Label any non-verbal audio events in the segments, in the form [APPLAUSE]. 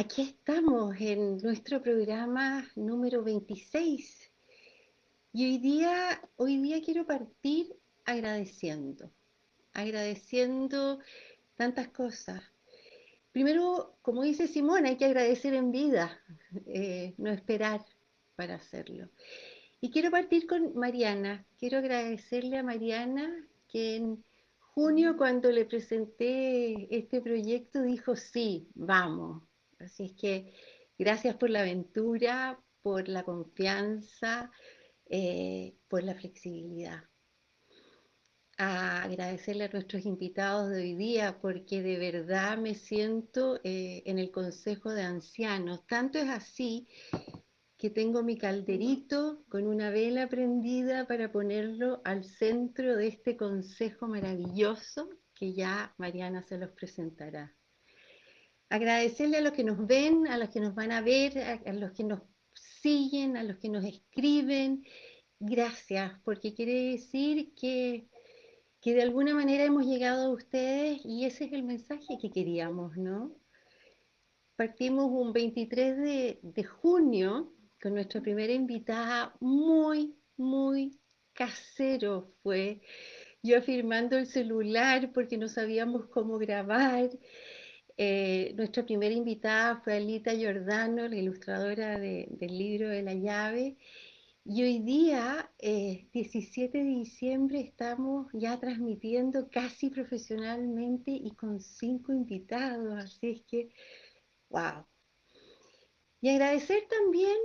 aquí estamos en nuestro programa número 26 y hoy día, hoy día quiero partir agradeciendo, agradeciendo tantas cosas. Primero, como dice Simón, hay que agradecer en vida, eh, no esperar para hacerlo. Y quiero partir con Mariana. Quiero agradecerle a Mariana que en junio cuando le presenté este proyecto dijo, sí, vamos. Así es que gracias por la aventura, por la confianza, eh, por la flexibilidad. A agradecerle a nuestros invitados de hoy día porque de verdad me siento eh, en el Consejo de Ancianos. Tanto es así que tengo mi calderito con una vela prendida para ponerlo al centro de este consejo maravilloso que ya Mariana se los presentará. Agradecerle a los que nos ven, a los que nos van a ver, a, los que nos siguen, a los que nos escriben. Gracias, porque quiere decir que, que de alguna manera hemos llegado a ustedes y ese es el mensaje que queríamos, ¿no? Partimos un 23 de, de junio con nuestra primera invitada, muy, muy casero fue. Yo afirmando el celular porque no sabíamos cómo grabar. Eh, nuestra primera invitada fue Alita Giordano, la ilustradora del libro de la llave. Y hoy día, 17 eh, de diciembre, estamos ya transmitiendo casi profesionalmente y con cinco invitados. Así es que, wow. Y agradecer también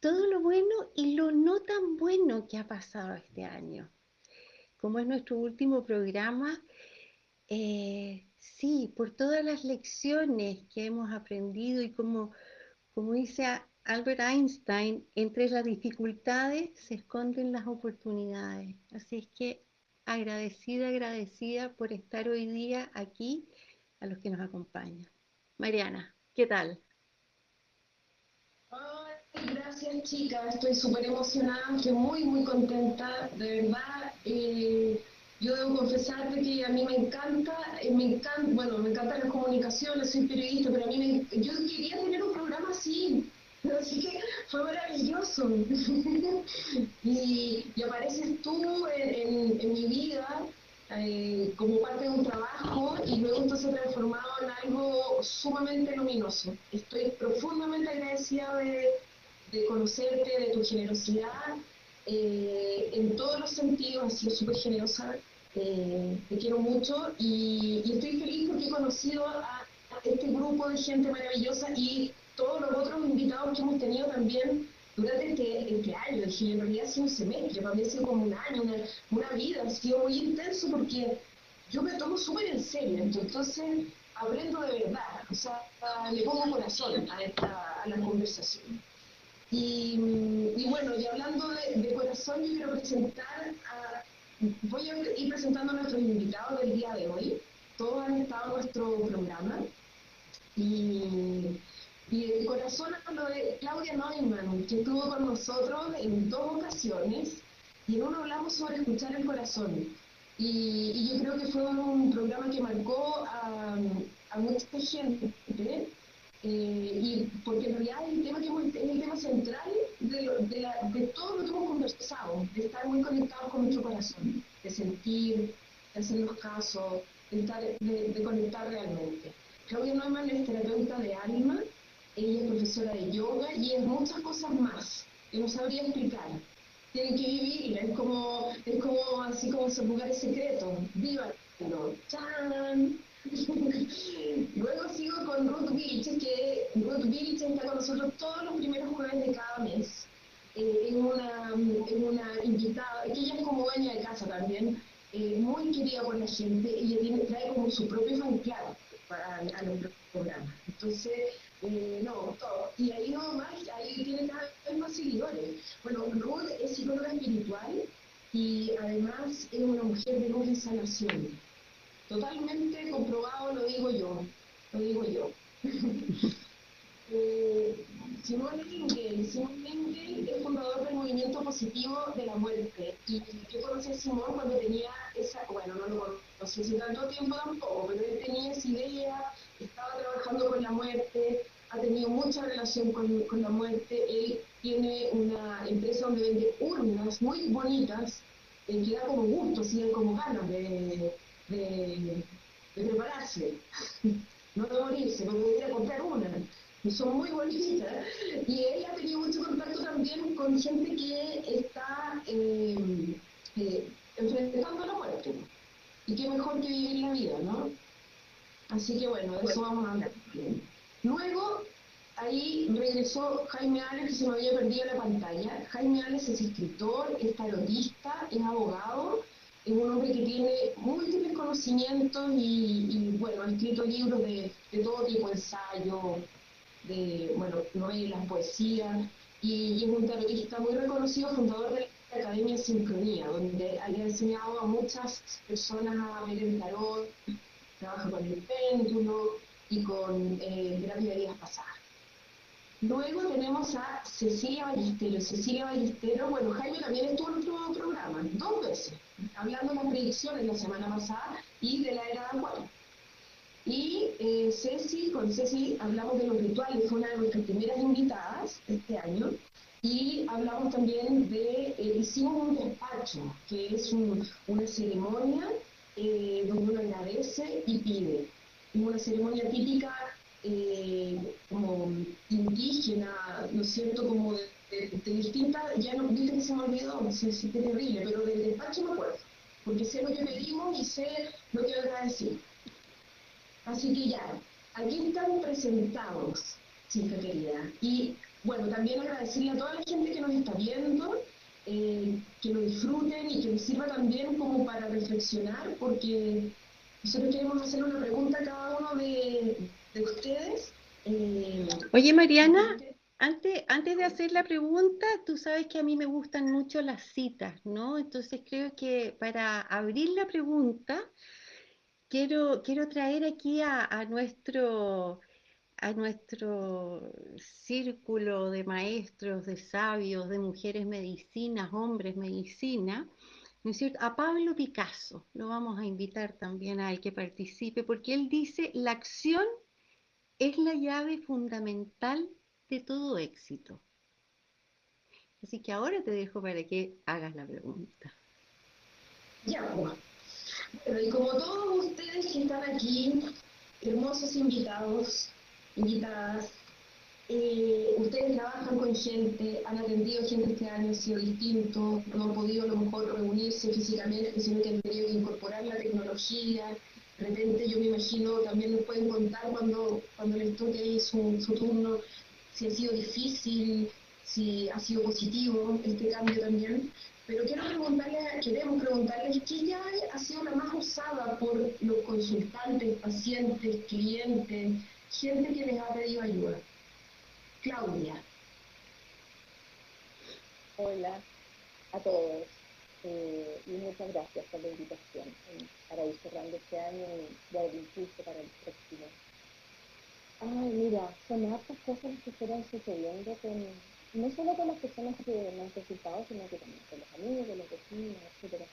todo lo bueno y lo no tan bueno que ha pasado este año. Como es nuestro último programa, eh, sí, por todas las lecciones que hemos aprendido y como, como dice Albert Einstein, entre las dificultades se esconden las oportunidades. Así es que agradecida, agradecida por estar hoy día aquí a los que nos acompañan. Mariana, ¿qué tal? Gracias chicas, estoy súper emocionada, muy muy contenta, de verdad. Eh, yo debo confesarte que a mí me encanta, eh, me encanta, bueno, me encantan las comunicaciones, soy periodista, pero a mí me, yo quería tener un programa así, así que fue maravilloso. [LAUGHS] y, apareces tú en, mi vida eh, como parte de un trabajo y luego esto se ha transformado en algo sumamente luminoso. Estoy profundamente agradecida de de conocerte, de tu generosidad, eh, en todos los sentidos, has sido súper generosa, eh, te quiero mucho y, estoy feliz porque he conocido a, este grupo de gente maravillosa y todos los otros invitados que hemos tenido también durante este, este año, en realidad ha sido un semestre, para mí ha sido como un año, una, vida, ha sido muy intenso porque yo me tomo súper en serio, entonces aprendo de verdad, o sea, le pongo corazón a, esta, a la conversación. Y, bueno, y hablando de, corazón, yo quiero presentar voy a ir presentando a nuestros invitados del día de hoy. Todos han estado en nuestro programa. Y, y de corazón hablo de Claudia Neumann, que estuvo con nosotros en dos ocasiones. Y en uno hablamos sobre escuchar el corazón. Y, yo creo que fue un programa que marcó a, a mucha gente eh, y porque en realidad el tema que es el tema central de, todo lo que hemos conversado, de estar muy conectados con nuestro corazón, de sentir, de hacer los casos, de, de, conectar realmente. Claudia Neumann es terapeuta de alma, ella es profesora de yoga y es muchas cosas más que no sabría explicar. Tienen que vivirla, es como, es como así como ese lugar secreto, vívalo, ¡chan! Luego sigo con Ruth Vilches, que Ruth Vilches está con nosotros todos los primeros jueves de cada mes. Eh, es, una, una invitada, que ella es como dueña de casa también, eh, muy querida por la gente, ella tiene, trae como su propio fan para, a los programas. Entonces, eh, no, todo. Y ahí no más, ahí tiene cada vez más seguidores. Bueno, Ruth es psicóloga espiritual y además es una mujer de luz y sanación. Totalmente comprobado, lo digo yo, lo digo yo. [LAUGHS] eh, Simón Engel, Simón Engel es fundador del movimiento positivo de la muerte. Y yo conocí a Simón cuando tenía esa, bueno, no lo conocí hace tanto tiempo tampoco, pero él tenía esa idea, estaba trabajando con la muerte, ha tenido mucha relación con, con, la muerte. Él tiene una empresa donde vende urnas muy bonitas, eh, que da como gusto, así como ganas de, de, prepararse, [LAUGHS] no de morirse, pero de ir a comprar una. Y son muy bonitas. Y él ha tenido mucho contacto también con gente que está eh, eh, enfrentando la muerte. Y qué mejor que vivir la vida, ¿no? Así que bueno, de eso vamos a hablar. Luego, ahí regresó Jaime Alex, que se me había perdido la pantalla. Jaime Alex es escritor, es tarotista, es abogado, es un hombre que tiene conocimientos y, bueno, ha escrito libros de, todo tipo, ensayo, de, bueno, novelas, poesía, y, y es un tarotista muy reconocido, fundador de la Academia Sincronía, donde ha enseñado a muchas personas a ver el tarot, trabaja con el péndulo y con eh, terapia de vidas pasadas. Luego tenemos a Cecilia Ballestero. Cecilia Ballestero, bueno, Jaime también estuvo en otro programa, dos veces, hablando de las predicciones la semana pasada y de la era de Acuario. Y eh, Ceci, con Ceci hablamos de los rituales, fue una de nuestras primeras invitadas este año. Y hablamos también de, eh, hicimos un despacho, que es una ceremonia eh, donde uno agradece y pide. Es una ceremonia típica eh, como indígena, ¿no es cierto? Como de, distintas, ya no, viste que se me olvidó, no sé si es terrible, pero del despacho me acuerdo, porque sé lo que pedimos y sé lo que agradecer. Así que ya, aquí están presentados, chica querida. Y bueno, también agradecerle a toda la gente que nos está viendo, eh, que lo disfruten y que les sirva también como para reflexionar, porque nosotros queremos hacer una pregunta a cada uno de, ustedes. Eh, Oye, Mariana, antes, antes de hacer la pregunta, tú sabes que a mí me gustan mucho las citas, ¿no? Entonces creo que para abrir la pregunta, quiero, quiero traer aquí a nuestro a nuestro círculo de maestros, de sabios, de mujeres medicinas, hombres medicina, A Pablo Picasso, lo vamos a invitar también a él que participe, porque él dice, la acción es la llave fundamental de todo éxito. Así que ahora te dejo para que hagas la pregunta. Ya, bueno. y como todos ustedes que están aquí, hermosos invitados, invitadas. Eh, ustedes trabajan con gente, han atendido gente año, ha sido distinto, no han podido a lo mejor reunirse físicamente, sino que han tenido que incorporar la tecnología. De repente yo me imagino, también nos pueden contar cuando, cuando les toque su, su turno, si ha sido difícil, si ha sido positivo este cambio también. Pero quiero preguntarles, queremos preguntarles qué ya ha sido la más usada por los consultantes, pacientes, clientes, gente que les ha pedido ayuda. Claudia. Hola a todos eh, y muchas gracias por la invitación eh, para ir cerrando este año y dar impulso para el próximo. Ay, mira, son hartas cosas que fueron sucediendo con, no solo con las personas que me han consultado, sino que también con los amigos, con los vecinos, etcétera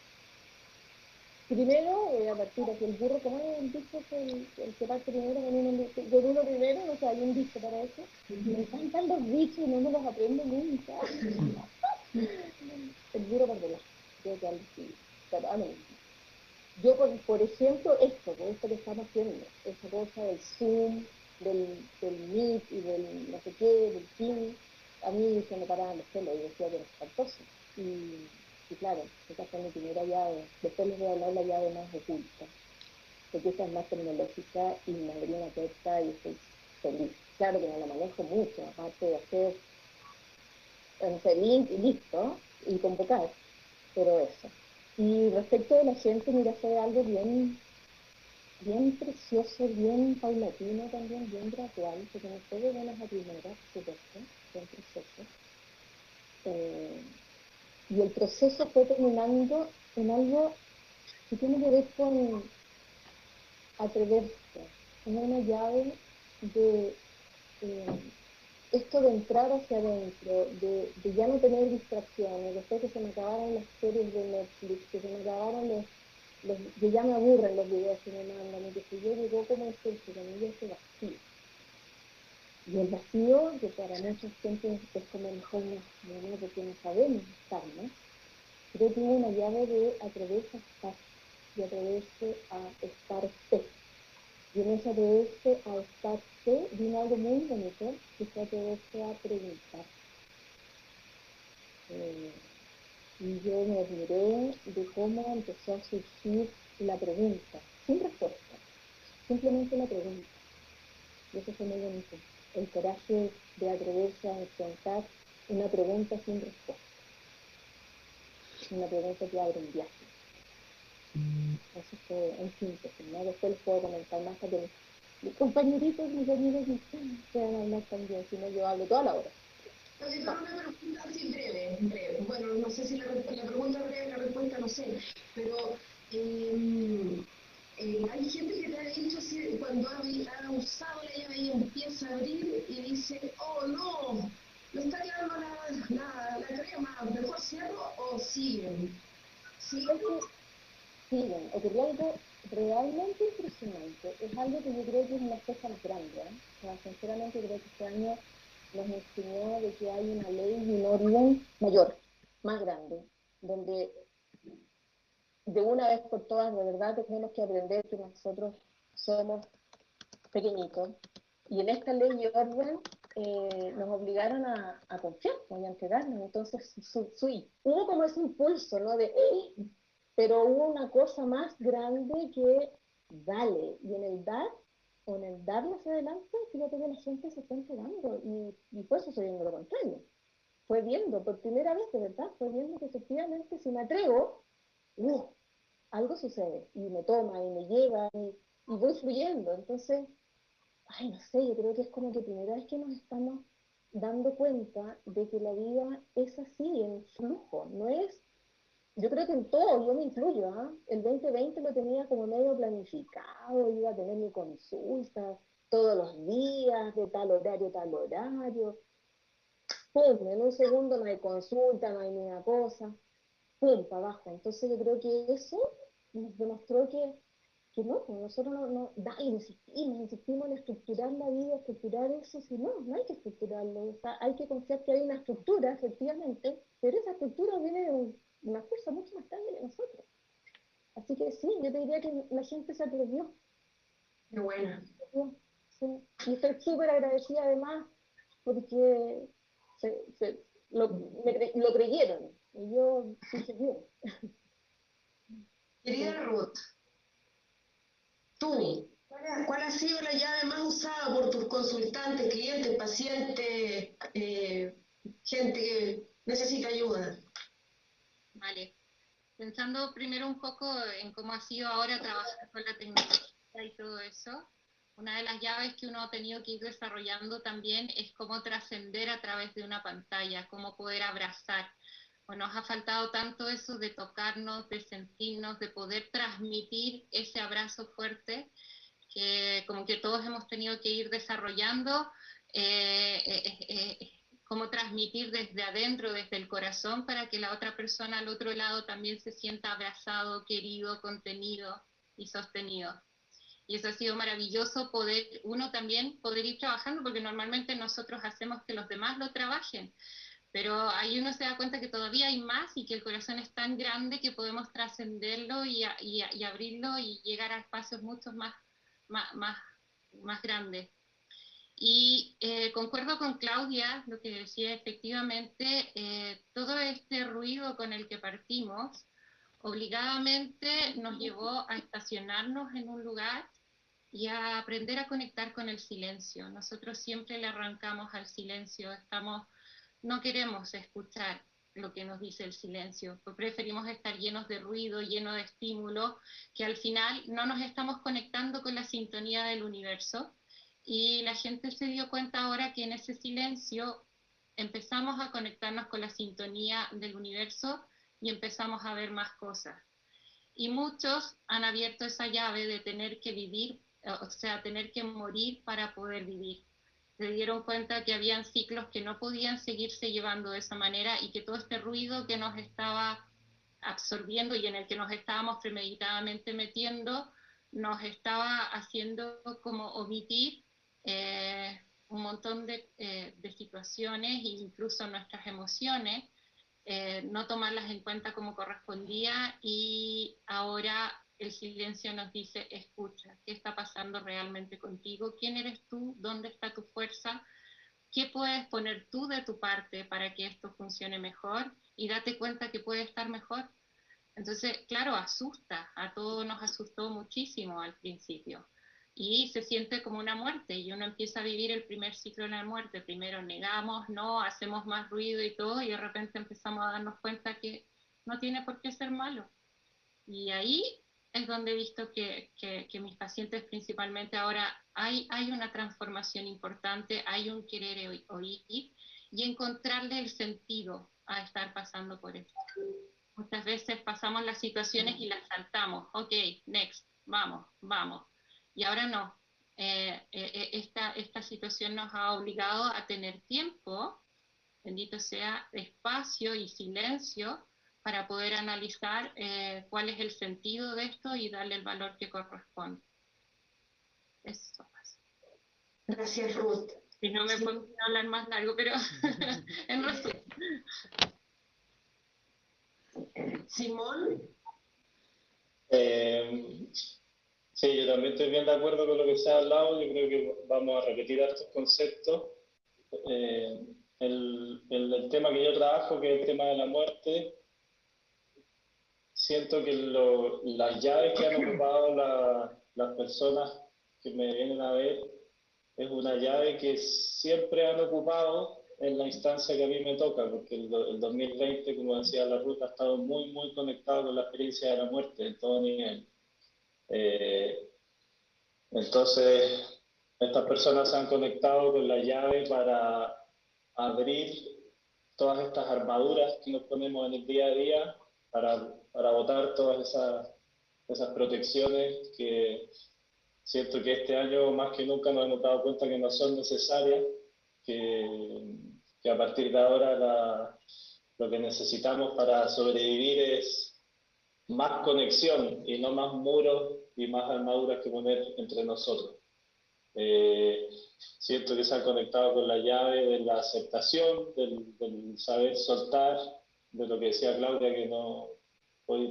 Primero, voy a partir aquí el burro, ¿cómo es el dicho que el, que parte primero con uno, con primero? No sé, hay un dicho para eso. Me encantan los dichos y no me los aprendo nunca. [LAUGHS] el burro a mí, yo por, por ejemplo, esto, por esto que estamos haciendo, esa cosa del Zoom, del, del Meet y del no sé qué, del Team, a mí se me paraban los pelos y decía que era espantoso. Y y claro, esa fue mi primera llave. Después les voy a hablar la llave más oculta, porque esa es más tecnológica y me abrió una y estoy feliz. Claro que no la manejo mucho, aparte de hacer, hacer link y listo, y convocar, pero eso. Y respecto de la gente, mira, fue algo bien, bien precioso, bien paulatino también, bien gradual, porque no fue de buenas a primeras, supuesto, bien precioso. Eh, y el proceso fue terminando en algo que tiene que ver con atreverse, en una llave de eh, esto de entrar hacia adentro, de, ya no tener distracciones, después que se me acabaron las series de Netflix, que se me acabaron los, que ya me aburren los videos que me mandan, y que si yo llegó como este, que con ese vacío. Y el vacío, que para mucha gente es como el mejor no, porque no sabemos estar, ¿no? Creo que una llave de atreverse a estar, de atreverse a estarse. Y en ese atreverse a estarse viene algo muy bonito, que es atreverse a preguntar. Eh, y yo me admiré de cómo empezó a surgir la pregunta, sin respuesta, simplemente la pregunta. Y eso fue muy bonito, el coraje de atreverse a enfrentar una pregunta sin respuesta, una pregunta que abre un viaje. Eso fue en síntesis, ¿no? Después les puedo comentar más porque mis compañeritos, mis amigos, pueden hablar también, si no yo hablo toda la hora. Entonces, una pregunta así breve, breve. Bueno, no sé si la, la pregunta breve, la respuesta no sé, pero eh, eh, hay gente que te ha dicho así, cuando ha, ha, usado la llave y empieza a abrir y dice, oh no, me está quedando la, la, la crema, mejor cierro o siguen. ¿Siguen? Siguen, ocurrió algo realmente impresionante. Es algo que yo creo que es una cosa más grande. ¿eh? O sea, sinceramente creo que este año nos enseñó de que hay una ley y un orden mayor, más grande, donde de una vez por todas, de verdad, tenemos que aprender que nosotros somos pequeñitos. Y en esta ley y orden eh, nos obligaron a, confiar y a entregarnos. Entonces, hubo como ese impulso, ¿no? De, pero hubo una cosa más grande que dale. Y en el dar con el darle hacia adelante, fíjate que la gente se está entregando y, y fue sucediendo lo contrario. Fue viendo, por primera vez, de verdad, fue viendo que efectivamente si me atrevo, uh, algo sucede y me toma y me lleva y, y, voy fluyendo. Entonces, ay, no sé, yo creo que es como que primera vez que nos estamos dando cuenta de que la vida es así, en flujo, no es yo creo que en todo yo me incluyo, ¿ah? El 2020 lo tenía como medio planificado, iba a tener mi consulta todos los días, de tal horario, tal horario. Pum, en un segundo no hay consulta, no hay ni una cosa. Pum, para abajo. Entonces yo creo que eso nos demostró que, que no, pues nosotros no, no, dale, insistimos, insistimos en estructurar la vida, estructurar eso, si no, no hay que estructurarlo. hay que confiar que hay una estructura, efectivamente, pero esa estructura viene de un una fuerza mucho más grande que nosotros. Así que sí, yo te diría que la gente se atrevió. Qué bueno. Y estoy súper agradecida además porque se, se, lo, me, lo, creyeron. Y yo dije bien. [LAUGHS] Querida Ruth, tú, ¿cuál ha, sido la llave más usada por tus consultantes, clientes, pacientes, eh, gente que necesita ayuda? Vale. Pensando primero un poco en cómo ha sido ahora trabajar con la tecnología y todo eso, una de las llaves que uno ha tenido que ir desarrollando también es cómo trascender a través de una pantalla, cómo poder abrazar. Bueno, nos ha faltado tanto eso de tocarnos, de sentirnos, de poder transmitir ese abrazo fuerte que como que todos hemos tenido que ir desarrollando. Eh, eh, eh, cómo transmitir desde adentro, desde el corazón, para que la otra persona al otro lado también se sienta abrazado, querido, contenido y sostenido. Y eso ha sido maravilloso poder, uno también poder ir trabajando, porque normalmente nosotros hacemos que los demás lo trabajen, pero ahí uno se da cuenta que todavía hay más y que el corazón es tan grande que podemos trascenderlo y, y, y, abrirlo y llegar a espacios mucho más, más, más, más grandes. Y eh, concuerdo con Claudia, lo que decía efectivamente, eh, todo este ruido con el que partimos obligadamente nos llevó a estacionarnos en un lugar y a aprender a conectar con el silencio. Nosotros siempre le arrancamos al silencio, estamos, no queremos escuchar lo que nos dice el silencio, preferimos estar llenos de ruido, llenos de estímulo, que al final no nos estamos conectando con la sintonía del universo y la gente se dio cuenta ahora que en ese silencio empezamos a conectarnos con la sintonía del universo y empezamos a ver más cosas. Y muchos han abierto esa llave de tener que vivir, o sea, tener que morir para poder vivir. Se dieron cuenta que habían ciclos que no podían seguirse llevando de esa manera y que todo este ruido que nos estaba absorbiendo y en el que nos estábamos premeditadamente metiendo, nos estaba haciendo como omitir eh, un montón de, eh, de situaciones e incluso nuestras emociones, eh, no tomarlas en cuenta como correspondía y ahora el silencio nos dice, escucha, ¿qué está pasando realmente contigo? ¿Quién eres tú? ¿Dónde está tu fuerza? ¿Qué puedes poner tú de tu parte para que esto funcione mejor? Y date cuenta que puede estar mejor. Entonces, claro, asusta, a todos nos asustó muchísimo al principio. Y se siente como una muerte y uno empieza a vivir el primer ciclo de la muerte. Primero negamos, no, hacemos más ruido y todo, y de repente empezamos a darnos cuenta que no tiene por qué ser malo. Y ahí es donde he visto que, que, mis pacientes principalmente ahora hay, hay una transformación importante, hay un querer oír y encontrarle el sentido a estar pasando por esto. Muchas veces pasamos las situaciones y las saltamos, ok, next, vamos, vamos. Y ahora no. Eh, eh, eh, esta, esta situación nos ha obligado a tener tiempo, bendito sea, espacio y silencio para poder analizar eh, cuál es el sentido de esto y darle el valor que corresponde. Eso pasa. Gracias, Ruth. Si no me puedo hablar más largo, pero [LAUGHS] en resumen. Simón. Eh, sí, yo también estoy bien de acuerdo con lo que se ha hablado. Yo creo que vamos a repetir estos conceptos. Eh, el, el, tema que yo trabajo, que es el tema de la muerte, siento que las llaves que han ocupado las personas que me vienen a ver es una llave que siempre han ocupado en la instancia que a mí me toca, porque el, 2020, como decía la ruta, ha estado muy, muy conectado con la experiencia de la muerte en todo nivel. Eh, entonces, estas personas se han conectado con la llave para abrir todas estas armaduras que nos ponemos en el día a día para, para votar todas esas, esas protecciones que siento que este año más que nunca nos hemos dado cuenta que no son necesarias, que, que a partir de ahora lo que necesitamos para sobrevivir es más conexión y no más muros y más armaduras que poner entre nosotros. Eh, siento que se han conectado con la llave de la aceptación, del, del saber soltar, de lo que decía Claudia, que no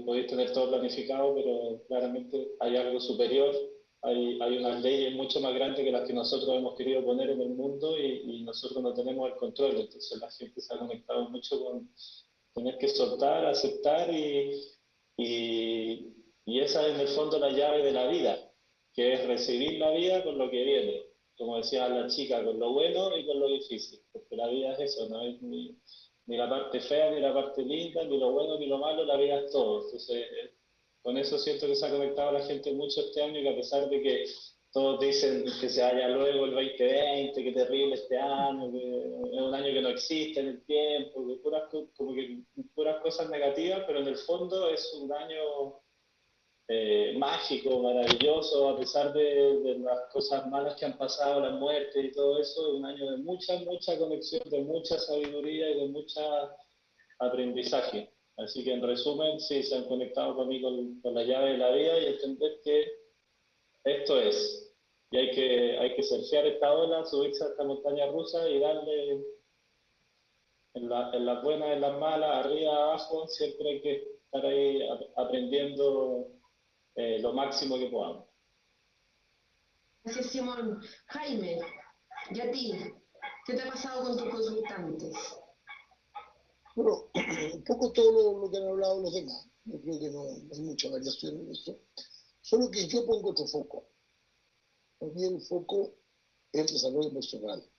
podéis, tener todo planificado, pero claramente hay algo superior, hay, hay unas leyes mucho más grandes que las que nosotros hemos querido poner en el mundo y, nosotros no tenemos el control, entonces la gente se ha conectado mucho con tener que soltar, aceptar y, y, y esa es en el fondo la llave de la vida, que es recibir la vida con lo que viene, como decía la chica, con lo bueno y con lo difícil, porque la vida es eso, no es ni, ni la parte fea, ni la parte linda, ni lo bueno, ni lo malo, la vida es todo. Entonces, eh, con eso siento que se ha conectado la gente mucho este año y que a pesar de que todos dicen que se vaya luego el 2020, que terrible este año, que es un año que no existe en el tiempo, que puras, como que puras cosas negativas, pero en el fondo es un año eh, mágico, maravilloso, a pesar de, las cosas malas que han pasado, la muerte y todo eso, un año de mucha, mucha conexión, de mucha sabiduría y de mucha aprendizaje. Así que en resumen, sí, se han conectado conmigo con, la llave de la vida y entender que esto es. Y hay que, hay que surfear esta ola, subirse a esta montaña rusa y darle la, en las buenas, en las malas, arriba, abajo, siempre hay que estar ahí aprendiendo eh, lo máximo que podamos. Gracias, Simón. Jaime, ¿y a ti? ¿Qué te ha pasado con tus consultantes? Bueno, un poco todo lo, que han hablado los demás. Yo creo que no, hay mucha variación en eso. Solo que yo pongo otro foco. También el foco es el desarrollo personal.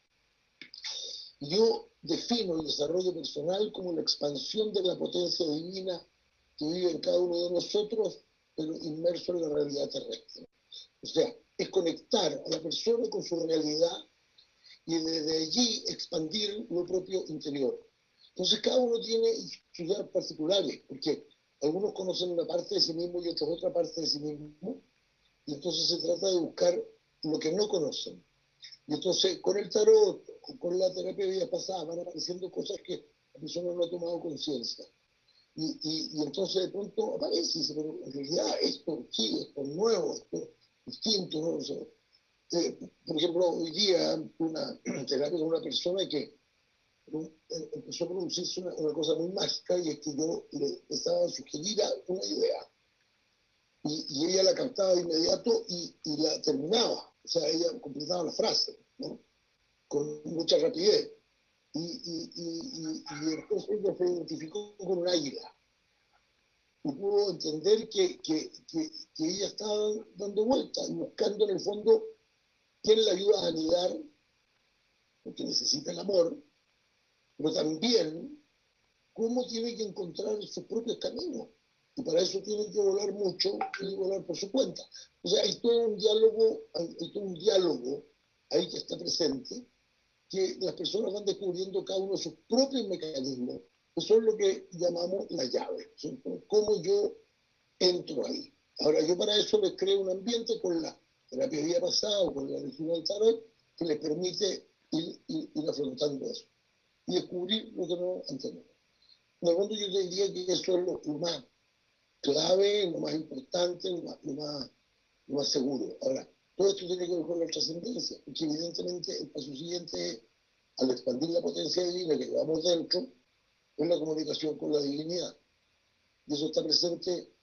Yo defino el desarrollo personal como la expansión de la potencia divina que vive en cada uno de nosotros pero inmerso en la realidad terrestre. O sea, es conectar a la persona con su realidad y desde allí expandir lo propio interior. Entonces cada uno tiene sus particulares, porque algunos conocen una parte de sí mismo y otros otra parte de sí mismo, y entonces se trata de buscar lo que no conocen. Y entonces con el tarot, con la terapia de vida pasada, van apareciendo cosas que la persona no ha tomado conciencia. Y, y, entonces de pronto aparece y dice, pero en realidad esto sí, esto es nuevo, esto es distinto, ¿no? eh, por ejemplo, hoy día una [CLEARS THROAT] terapia con una persona que empezó a producirse una, cosa muy mágica y es que yo le estaba sugerida una idea y, ella la cantaba de inmediato y, la terminaba, o sea, ella completaba la frase, ¿no? Con mucha rapidez. Y, y, después ella se identificó con un águila y pudo entender que, que, que, que ella estaba dando vueltas y buscando en el fondo quién la ayuda a anidar, porque necesita el amor, pero también cómo tiene que encontrar sus propios caminos. Y para eso tiene que volar mucho y volar por su cuenta. O sea, hay todo un diálogo, hay, todo un diálogo ahí que está presente, que las personas van descubriendo cada uno sus propios mecanismos. Eso es lo que llamamos la llave. Cómo yo entro ahí. Ahora, yo para eso les creo un ambiente con la terapia día pasado, con la lectura del tarot, que les permite ir, ir afrontando eso y descubrir lo que no entendemos. En el fondo yo diría que eso es lo, más clave, lo más importante, lo más, lo más, seguro. Ahora, todo esto tiene que ver con la trascendencia, porque evidentemente el paso siguiente al expandir la potencia divina que llevamos dentro, es la comunicación con la divinidad. Y eso está presente,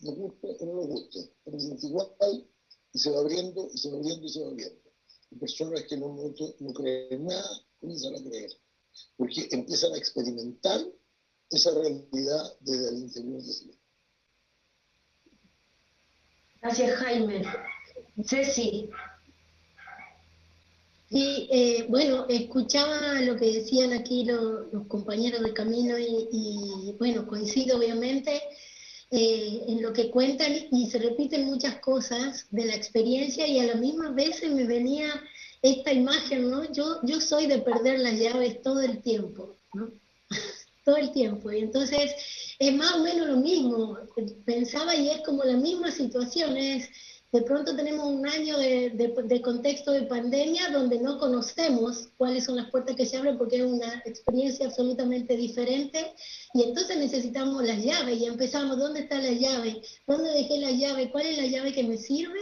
nos guste o no nos guste, está presente igual y se va abriendo y se va abriendo y se va abriendo. Y personas que en un momento no creen nada, comienzan a creer porque empiezan a experimentar esa realidad desde el interior de sí. Gracias, Jaime. Ceci. Sí, eh, bueno, escuchaba lo que decían aquí los, compañeros de camino y, bueno, coincido obviamente eh, en lo que cuentan y se repiten muchas cosas de la experiencia y a la misma vez me venía esta imagen, ¿no? Yo, yo soy de perder las llaves todo el tiempo, ¿no? [LAUGHS] todo el tiempo. Y entonces es más o menos lo mismo. Pensaba y es como la misma situación. Es, de pronto tenemos un año de, de, contexto de pandemia donde no conocemos cuáles son las puertas que se abren porque es una experiencia absolutamente diferente y entonces necesitamos las llaves y empezamos, ¿dónde está la llave? ¿Dónde dejé la llave? ¿Cuál es la llave que me sirve?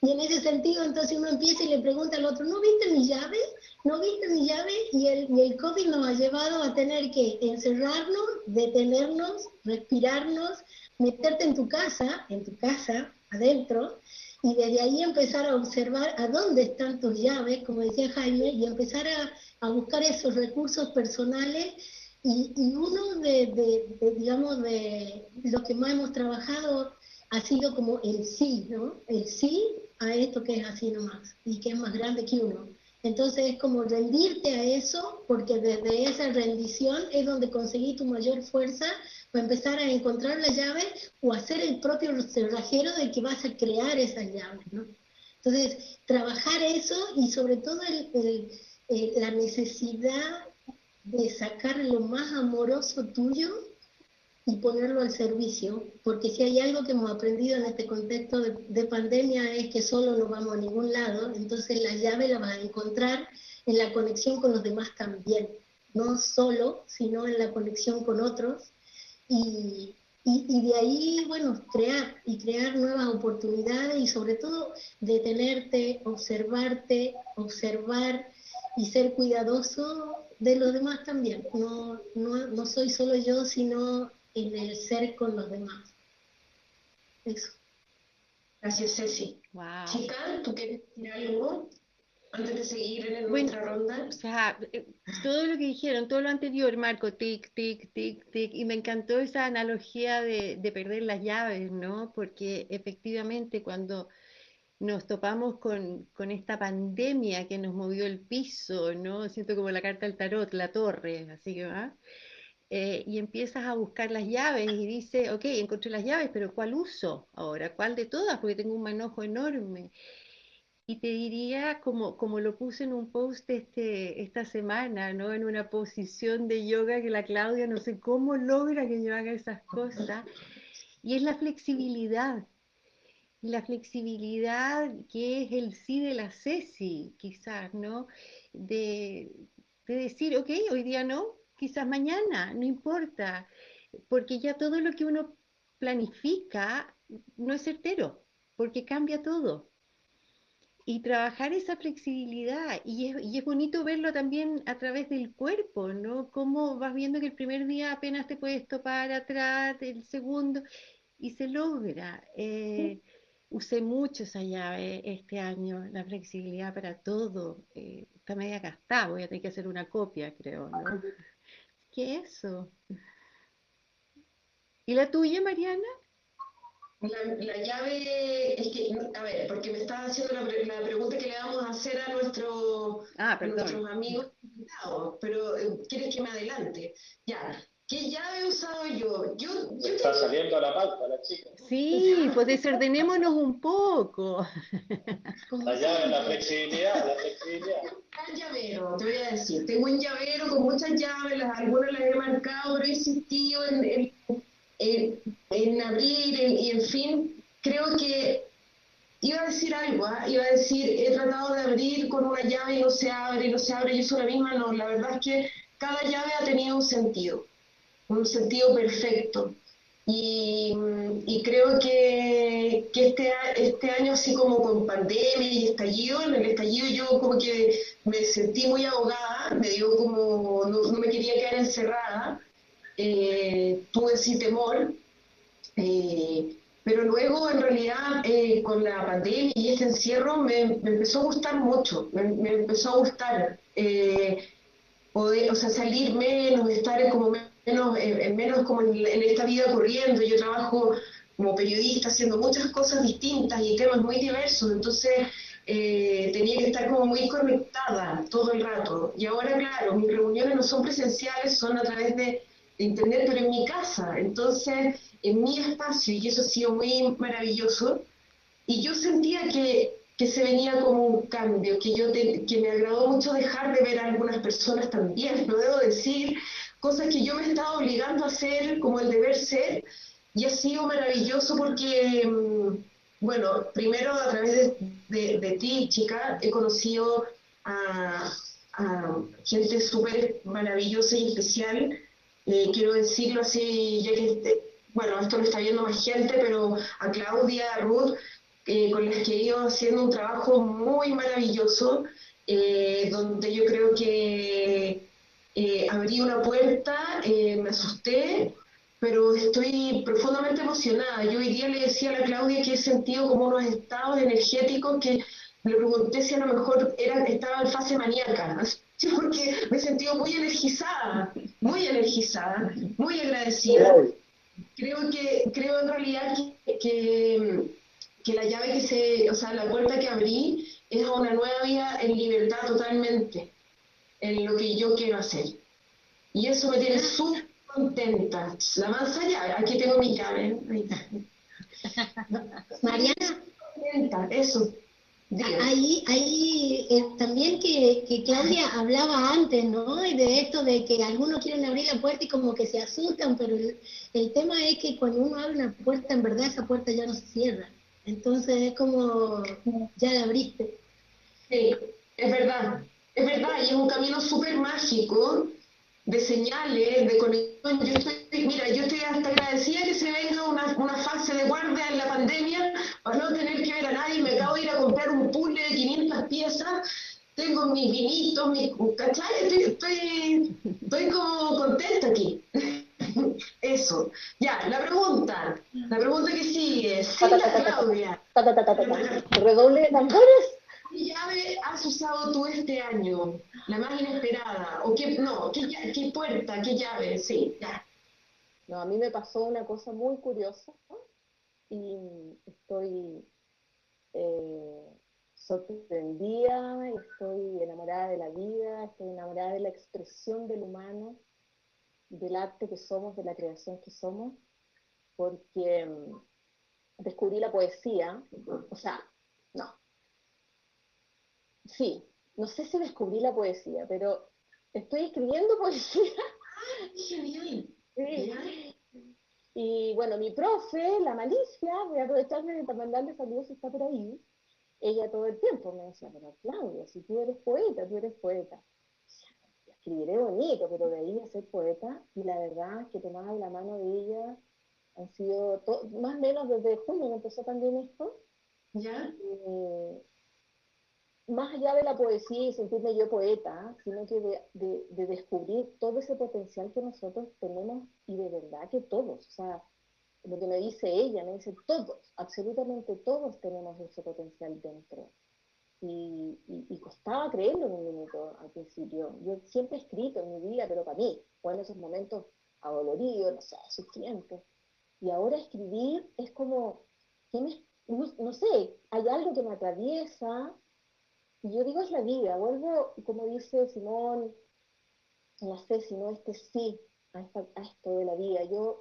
Y en ese sentido, entonces uno empieza y le pregunta al otro, ¿no viste mi llave? ¿No viste mi llave? Y el, y el COVID nos ha llevado a tener que encerrarnos, detenernos, respirarnos, meterte en tu casa, en tu casa, adentro, y desde ahí empezar a observar a dónde están tus llaves, como decía Jaime, y empezar a, a buscar esos recursos personales. Y, y uno de, de, digamos, de lo que más hemos trabajado ha sido como el sí, ¿no? El sí a esto que es así nomás y que es más grande que uno. Entonces es como rendirte a eso, porque desde esa rendición es donde conseguí tu mayor fuerza para empezar a encontrar la llave o hacer el propio cerrajero de que vas a crear esas llaves, ¿no? Entonces, trabajar eso y sobre todo la necesidad de sacar lo más amoroso tuyo y ponerlo al servicio, porque si hay algo que hemos aprendido en este contexto de, pandemia es que solo no vamos a ningún lado, entonces la llave la vas a encontrar en la conexión con los demás también, no solo, sino en la conexión con otros y, y, de ahí, bueno, crear y crear nuevas oportunidades y sobre todo detenerte, observarte, observar y ser cuidadoso de los demás también. No, no, no soy solo yo, sino en el ser con los demás. Eso. Gracias, Ceci. Wow. Chica, ¿tú quieres decir algo antes de seguir en nuestra ronda? O sea, eh, todo lo que dijeron, todo lo anterior, Marco, tic, tic, tic, tic, y me encantó esa analogía de, de perder las llaves, ¿no? Porque efectivamente cuando nos topamos con, con, esta pandemia que nos movió el piso, ¿no? Siento como la carta del tarot, la torre, así que va. Eh, y empiezas a buscar las llaves y dices, ok, encontré las llaves, pero ¿cuál uso ahora? ¿Cuál de todas? Porque tengo un manojo enorme. Y te diría, como, como lo puse en un post este, esta semana, ¿no? En una posición de yoga que la Claudia no sé cómo logra que yo haga esas cosas, y es la flexibilidad. La flexibilidad que es el sí de la Ceci, quizás, ¿no? De, de decir, ok, hoy día no, quizás mañana, no importa, porque ya todo lo que uno planifica no es certero, porque cambia todo. Y trabajar esa flexibilidad. Y es, y es, bonito verlo también a través del cuerpo, ¿no? Cómo vas viendo que el primer día apenas te puedes topar atrás, el segundo, y se logra. Eh, usé mucho esa llave este año, la flexibilidad para todo. Eh, está media gastada, voy a tener que hacer una copia, creo, ¿no? ¿Qué eso? ¿Y la tuya, Mariana? La, llave, es que, a ver, porque me estás haciendo la, pregunta que le vamos a hacer a, nuestro, ah, nuestros amigos invitados, pero eh, ¿quieres que me adelante? Ya, ¿qué llave he usado yo? yo, Está saliendo a la pauta la chica. Sí, pues desordenémonos un poco. La llave, la flexibilidad, la flexibilidad. Un llavero, te voy a decir, tengo un llavero con muchas llaves, las, algunas las he marcado, pero he insistido en, en en abrir y en fin, creo que iba a decir algo, ¿ah? iba a decir, he tratado de abrir con una llave y no se abre, no se abre, yo soy la misma, no, la verdad es que cada llave ha tenido un sentido, un sentido perfecto. Y, creo que, que, este, este año, así como con pandemia y estallido, en el estallido yo como que me sentí muy ahogada, me dio como, no me quería quedar encerrada, eh, tuve sí temor, eh, pero luego en realidad eh, con la pandemia y este encierro me, empezó a gustar mucho, me, empezó a gustar poder, o sea, salir menos, estar como menos, menos como en, esta vida corriendo, yo trabajo como periodista haciendo muchas cosas distintas y temas muy diversos, entonces tenía que estar como muy conectada todo el rato. Y ahora, claro, mis reuniones no son presenciales, son a través de internet, pero en mi casa, entonces en mi espacio, y eso ha sido muy maravilloso. Y yo sentía que, que se venía como un cambio, que, yo que me agradó mucho dejar de ver a algunas personas también, lo debo decir, cosas que yo me estaba obligando a hacer, como el deber ser, y ha sido maravilloso porque, mm, bueno, primero a través de, de, ti, chica, he conocido a, a gente súper maravillosa y especial eh, quiero decirlo así, ya que, este, bueno, esto lo está viendo más gente, pero a Claudia, a Ruth, eh, con las que he ido haciendo un trabajo muy maravilloso, eh, donde yo creo que abrí una puerta, me asusté, pero estoy profundamente emocionada. Yo hoy día le decía a la Claudia que he sentido como unos estados energéticos que le pregunté si a lo mejor era, estaba en fase maníaca, porque me he sentido muy energizada, muy energizada, muy agradecida. Creo que, creo en realidad que, que, la llave que se, o sea, la puerta que abrí es a una nueva vida en libertad totalmente, en lo que yo quiero hacer. Y eso me tiene súper contenta. La mansa llave, aquí tengo mi llave. Mariana. eso. Ahí, ahí también que, Claudia hablaba antes, ¿no? De esto de que algunos quieren abrir la puerta y como que se asustan, pero el, tema es que cuando uno abre una puerta, en verdad esa puerta ya no se cierra. Entonces es como, ya la abriste. Sí, es verdad, es verdad, y es un camino súper mágico de señales, de conexión. Yo estoy, mira, yo estoy hasta agradecida que se venga una, una fase de guardia en la pandemia para no tener que ver a nadie. Me acabo de ir a comprar un puzzle de 500 piezas, tengo mis vinitos, mis, ¿cachai? Estoy, estoy, como contenta aquí. [LAUGHS] Eso. Ya, la pregunta, la pregunta que sigue. Sí, Claudia. Redoble de tambores. ¿Qué llave has usado tú este año? La más inesperada. ¿O qué, no, qué, qué puerta, qué llave? Sí, ya. No, a mí me pasó una cosa muy curiosa y estoy eh, sorprendida, estoy enamorada de la vida, estoy enamorada de la expresión del humano, del arte que somos, de la creación que somos, porque mm, descubrí la poesía, o sea, no, sí, no sé si descubrí la poesía, pero estoy escribiendo [LAUGHS] poesía. Sí. Y bueno, mi profe, la malicia, voy a aprovecharme para mandarle saludos si está por ahí. Ella todo el tiempo me decía, pero Claudia, si tú eres poeta, tú eres poeta. Escribiré bonito, pero de ahí a ser poeta, y la verdad es que tomaba la mano de ella, han sido más o menos desde junio empezó también esto. ¿Ya? Eh, más allá de la poesía y sentirme yo poeta, sino que de, de, descubrir todo ese potencial que nosotros tenemos y de verdad que todos, o sea, lo que me dice ella, me dice todos, absolutamente todos tenemos ese potencial dentro. Y, y, costaba creerlo en un minuto al principio. Yo siempre he escrito en mi vida, pero para mí, o en esos momentos adoloridos, no sé, sufrientes. Y ahora escribir es como, no, sé, hay algo que me atraviesa, y yo digo es la vida, vuelvo, como dice Simón, no sé si no este sí a, esto de la vida. Yo,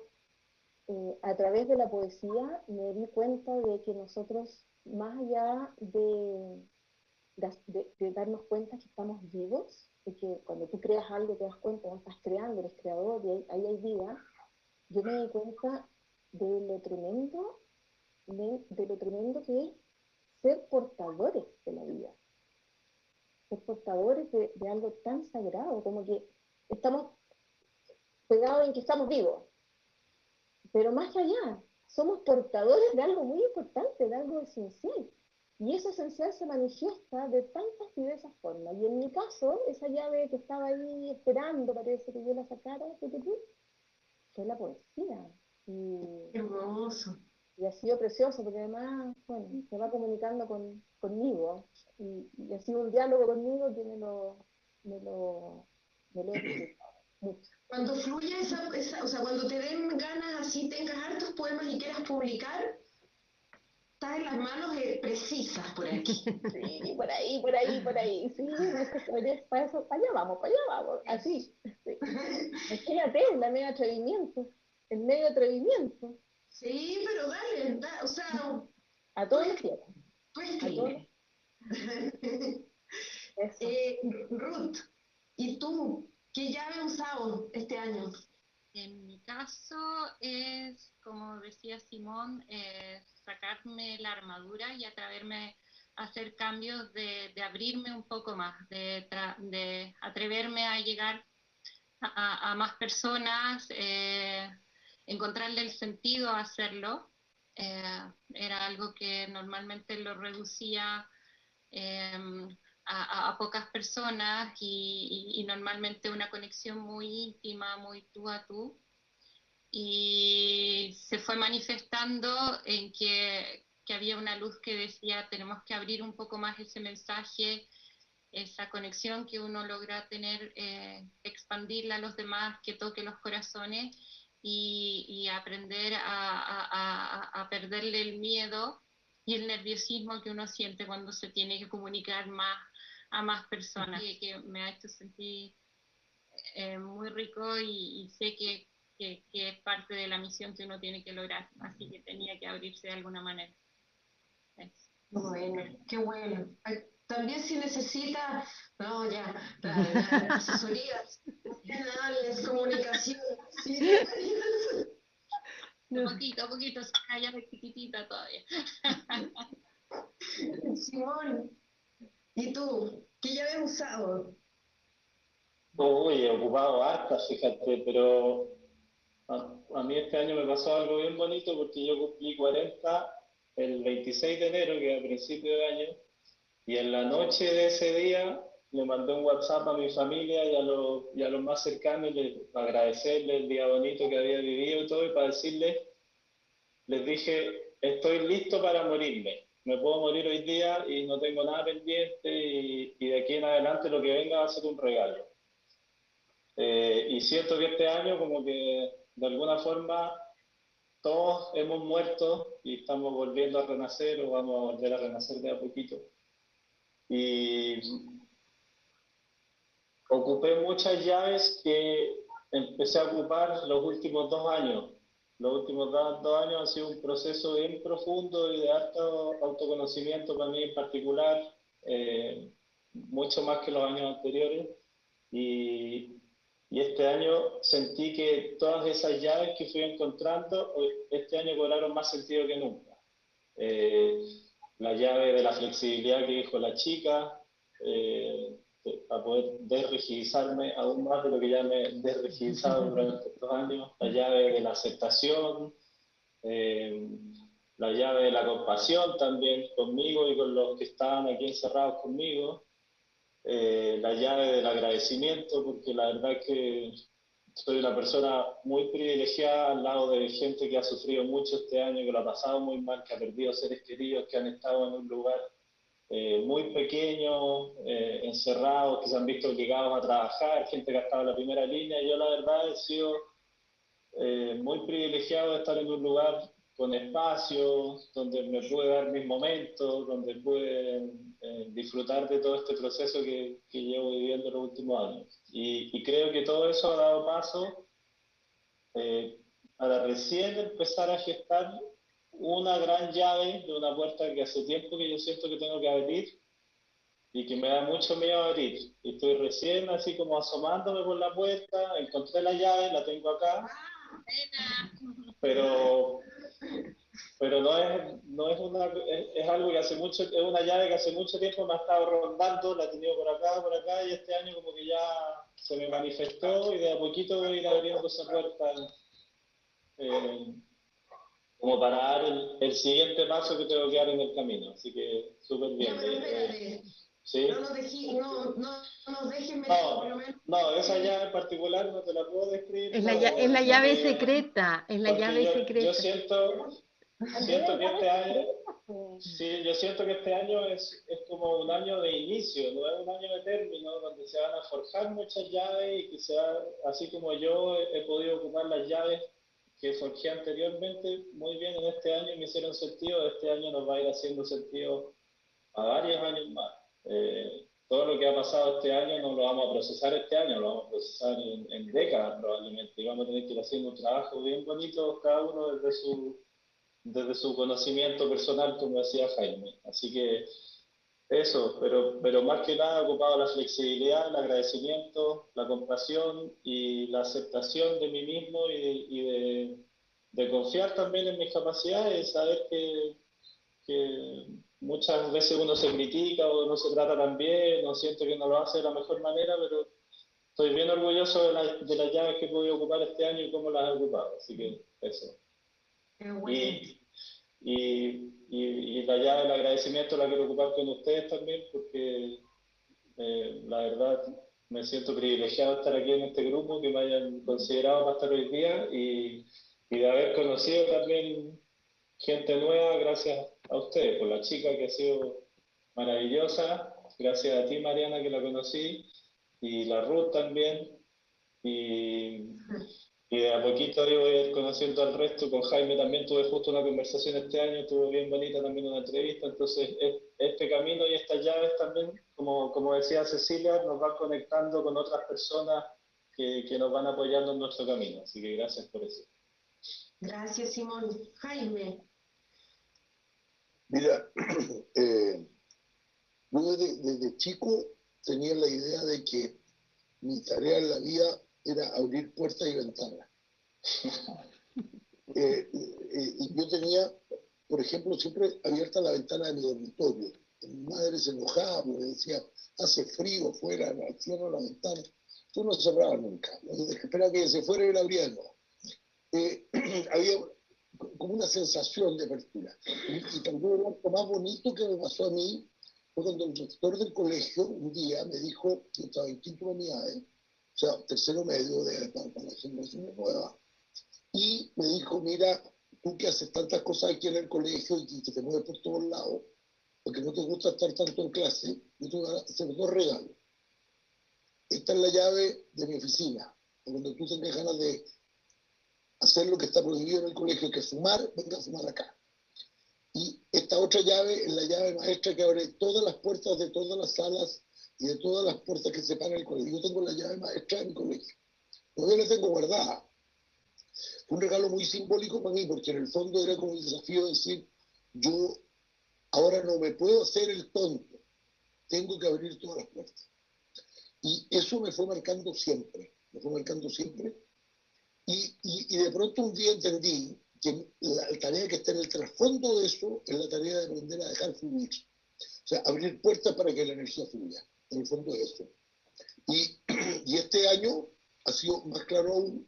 eh, a través de la poesía, me di cuenta de que nosotros, más allá de, de, darnos cuenta que estamos vivos, y que cuando tú creas algo te das cuenta, no estás creando, eres creador, y ahí, hay vida, yo me di cuenta de lo tremendo, de, lo tremendo que es ser portadores de la vida, ser portadores de, algo tan sagrado, como que estamos pegados en que estamos vivos, pero más allá, somos portadores de algo muy importante, de algo esencial. Y eso esencial se manifiesta de tantas diversas formas. Y en mi caso, esa llave que estaba ahí esperando, parece que yo la sacara, fue la poesía. Y, hermoso. Y ha sido precioso, porque además, bueno, se va comunicando con, conmigo. Y, ha sido un diálogo conmigo que me lo, me lo, me lo he mucho. Cuando fluye esa, esa, o sea, cuando te den ganas así, tengas hartos poemas y quieras publicar, está en las manos eh, precisas por aquí. [LAUGHS] Sí, por ahí, por ahí, por ahí. Sí, para, eso, para allá vamos, para allá vamos, así. Sí. [LAUGHS] Imagínate, la medio atrevimiento, el medio atrevimiento. Sí, pero dale, o sea... A todos los quieras. Pues eh, Ruth, ¿y tú qué llave usado este año? En mi caso es, como decía Simón, es sacarme la armadura y atreverme a hacer cambios, de, abrirme un poco más, de, de atreverme a llegar a, más personas, eh, encontrarle el sentido a hacerlo. Eh, era algo que normalmente lo reducía em, a, pocas personas y, normalmente una conexión muy íntima, muy tú a tú. Y se fue manifestando en que, que había una luz que decía tenemos que abrir un poco más ese mensaje, esa conexión que uno logra tener, eh, expandirla a los demás, que toque los corazones y, aprender a, a, a, perderle el miedo y el nerviosismo que uno siente cuando se tiene que comunicar más a más personas, que, que me ha hecho sentir eh, muy rico y, sé que, que, es parte de la misión que uno tiene que lograr, así que tenía que abrirse de alguna manera. Bueno, qué bueno. También si necesita, no, ya, la, [LAUGHS] asesorías, comunicación. Un [LAUGHS] poquito, poquito, ya chiquitita todavía. [LAUGHS] Simón, ¿Y tú? ¿Qué ya habías usado? Uy, he ocupado hartas, fíjate, pero a, mí este año me pasó algo bien bonito porque yo cumplí 40 el 26 de enero, que es a principio de año, y en la noche de ese día le mandé un WhatsApp a mi familia y a los, y a los más cercanos para agradecerles el día bonito que había vivido y todo, y para decirles, les dije, estoy listo para morirme me puedo morir hoy día y no tengo nada pendiente y, de aquí en adelante lo que venga va a ser un regalo. Eh, y siento que este año como que de alguna forma todos hemos muerto y estamos volviendo a renacer o vamos a volver a renacer de a poquito. Y ocupé muchas llaves que empecé a ocupar los últimos dos años los últimos dos, años ha sido un proceso bien profundo y de alto autoconocimiento para mí en particular, eh, mucho más que los años anteriores. Y, y, este año sentí que todas esas llaves que fui encontrando, este año cobraron más sentido que nunca. Eh, la llave de la flexibilidad que dijo la chica, eh, para poder desrigidizarme aún más de lo que ya me he desrigidizado [LAUGHS] durante estos años, la llave de la aceptación, eh, la llave de la compasión también conmigo y con los que estaban aquí encerrados conmigo, eh, la llave del agradecimiento, porque la verdad es que soy una persona muy privilegiada al lado de gente que ha sufrido mucho este año, que lo ha pasado muy mal, que ha perdido seres queridos, que han estado en un lugar eh, muy pequeño, eh, encerrados, que se han visto obligados a trabajar, gente que ha estado en la primera línea. Yo la verdad he sido eh, muy privilegiado de estar en un lugar con espacio, donde me pude dar mis momentos, donde pude eh, disfrutar de todo este proceso que, que, llevo viviendo los últimos años. Y, y, creo que todo eso ha dado paso eh, para recién empezar a gestar una gran llave de una puerta que hace tiempo que yo siento que tengo que abrir y que me da mucho miedo abrir. Y estoy recién así como asomándome por la puerta, encontré la llave, la tengo acá, pero pero no es, no es una, es, algo que hace mucho, es una llave que hace mucho tiempo me ha estado rondando, la he tenido por acá, por acá, y este año como que ya se me manifestó y de a poquito voy a ir abriendo esa puerta eh, como para dar el, el, siguiente paso que tengo que dar en el camino, así que súper bien. Eh, ¿Sí? No nos, dejí, no, no, no nos dejen meter, no. No, esa llave en particular no te la puedo describir. Es la, es la llave secreta, es la llave yo, secreta. Yo siento, siento que este año, sí, yo siento que este año es, es como un año de inicio, no es un año de término, donde se van a forjar muchas llaves y sea, así como yo he, he podido ocupar las llaves que forjé anteriormente muy bien en este año y me hicieron sentido, este año nos va a ir haciendo sentido a varios años más. Eh, todo lo que ha pasado este año no lo vamos a procesar este año, lo vamos a procesar en, en décadas probablemente, y vamos a tener que ir haciendo un trabajo bien bonito cada uno desde su desde su conocimiento personal, como decía Jaime. Así que eso, pero, pero más que nada ocupado la flexibilidad, el agradecimiento, la compasión y la aceptación de mí mismo y de, y de, de confiar también en mis capacidades, saber que, que, muchas veces uno se critica o no se trata tan bien, o siento que no lo hace de la mejor manera, pero estoy bien orgulloso de, la, de las llaves que he podido ocupar este año y cómo las he ocupado. Así que eso. Y, y, y, y, la llave del agradecimiento la quiero ocupar con ustedes también, porque eh, la verdad me siento privilegiado de estar aquí en este grupo, que me hayan considerado para estar hoy día y, y de haber conocido también gente nueva gracias a ustedes, por la chica que ha sido maravillosa, gracias a ti Mariana que la conocí, y la Ruth también, y, y de a poquito ahí voy a ir conociendo al resto. Con Jaime también tuve justo una conversación este año, estuvo bien bonita también una entrevista. Entonces, este camino y estas llaves también, como, como decía Cecilia, nos van conectando con otras personas que, que nos van apoyando en nuestro camino. Así que gracias por eso. Gracias, Simón. Jaime. Mira, [COUGHS] eh, yo desde, desde chico tenía la idea de que mi tarea en la vida era abrir puertas y ventanas. [LAUGHS] eh, eh, y yo tenía, por ejemplo, siempre abierta la ventana de mi dormitorio. Mi madre se enojaba porque decía, hace frío afuera, cierro la ventana. Yo no cerraba nunca. Esperaba que se fuera y la abría no. Eh, [CLEARS THROAT] había como una sensación de apertura. Y, y también lo más bonito que me pasó a mí fue cuando el rector del colegio un día me dijo, yo estaba en quinto unidades, o sea, tercero medio de, la generación nueva, y me dijo, mira, tú que haces tantas cosas aquí en el colegio y que te mueves por todos lados, porque no te gusta estar tanto en clase, yo te voy a hacer dos regalos. Esta es la llave de mi oficina. Cuando tú tengas ganas de hacer lo que está prohibido en el colegio, que es fumar, venga a fumar acá. Y esta otra llave es la llave maestra que abre todas las puertas de todas las salas y de todas las puertas que separan el colegio. Yo tengo la llave maestra de mi colegio. Todavía la tengo guardada. Fue un regalo muy simbólico para mí, porque en el fondo era como el desafío de decir, yo ahora no me puedo hacer el tonto, tengo que abrir todas las puertas. Y eso me fue marcando siempre, me fue marcando siempre. Y, y, de pronto un día entendí que la tarea que está en el trasfondo de eso es la tarea de aprender a dejar fluir. O sea, abrir puertas para que la energía fluya en el fondo de eso. Y, [CLEARS THROAT] y, este año ha sido más claro aún,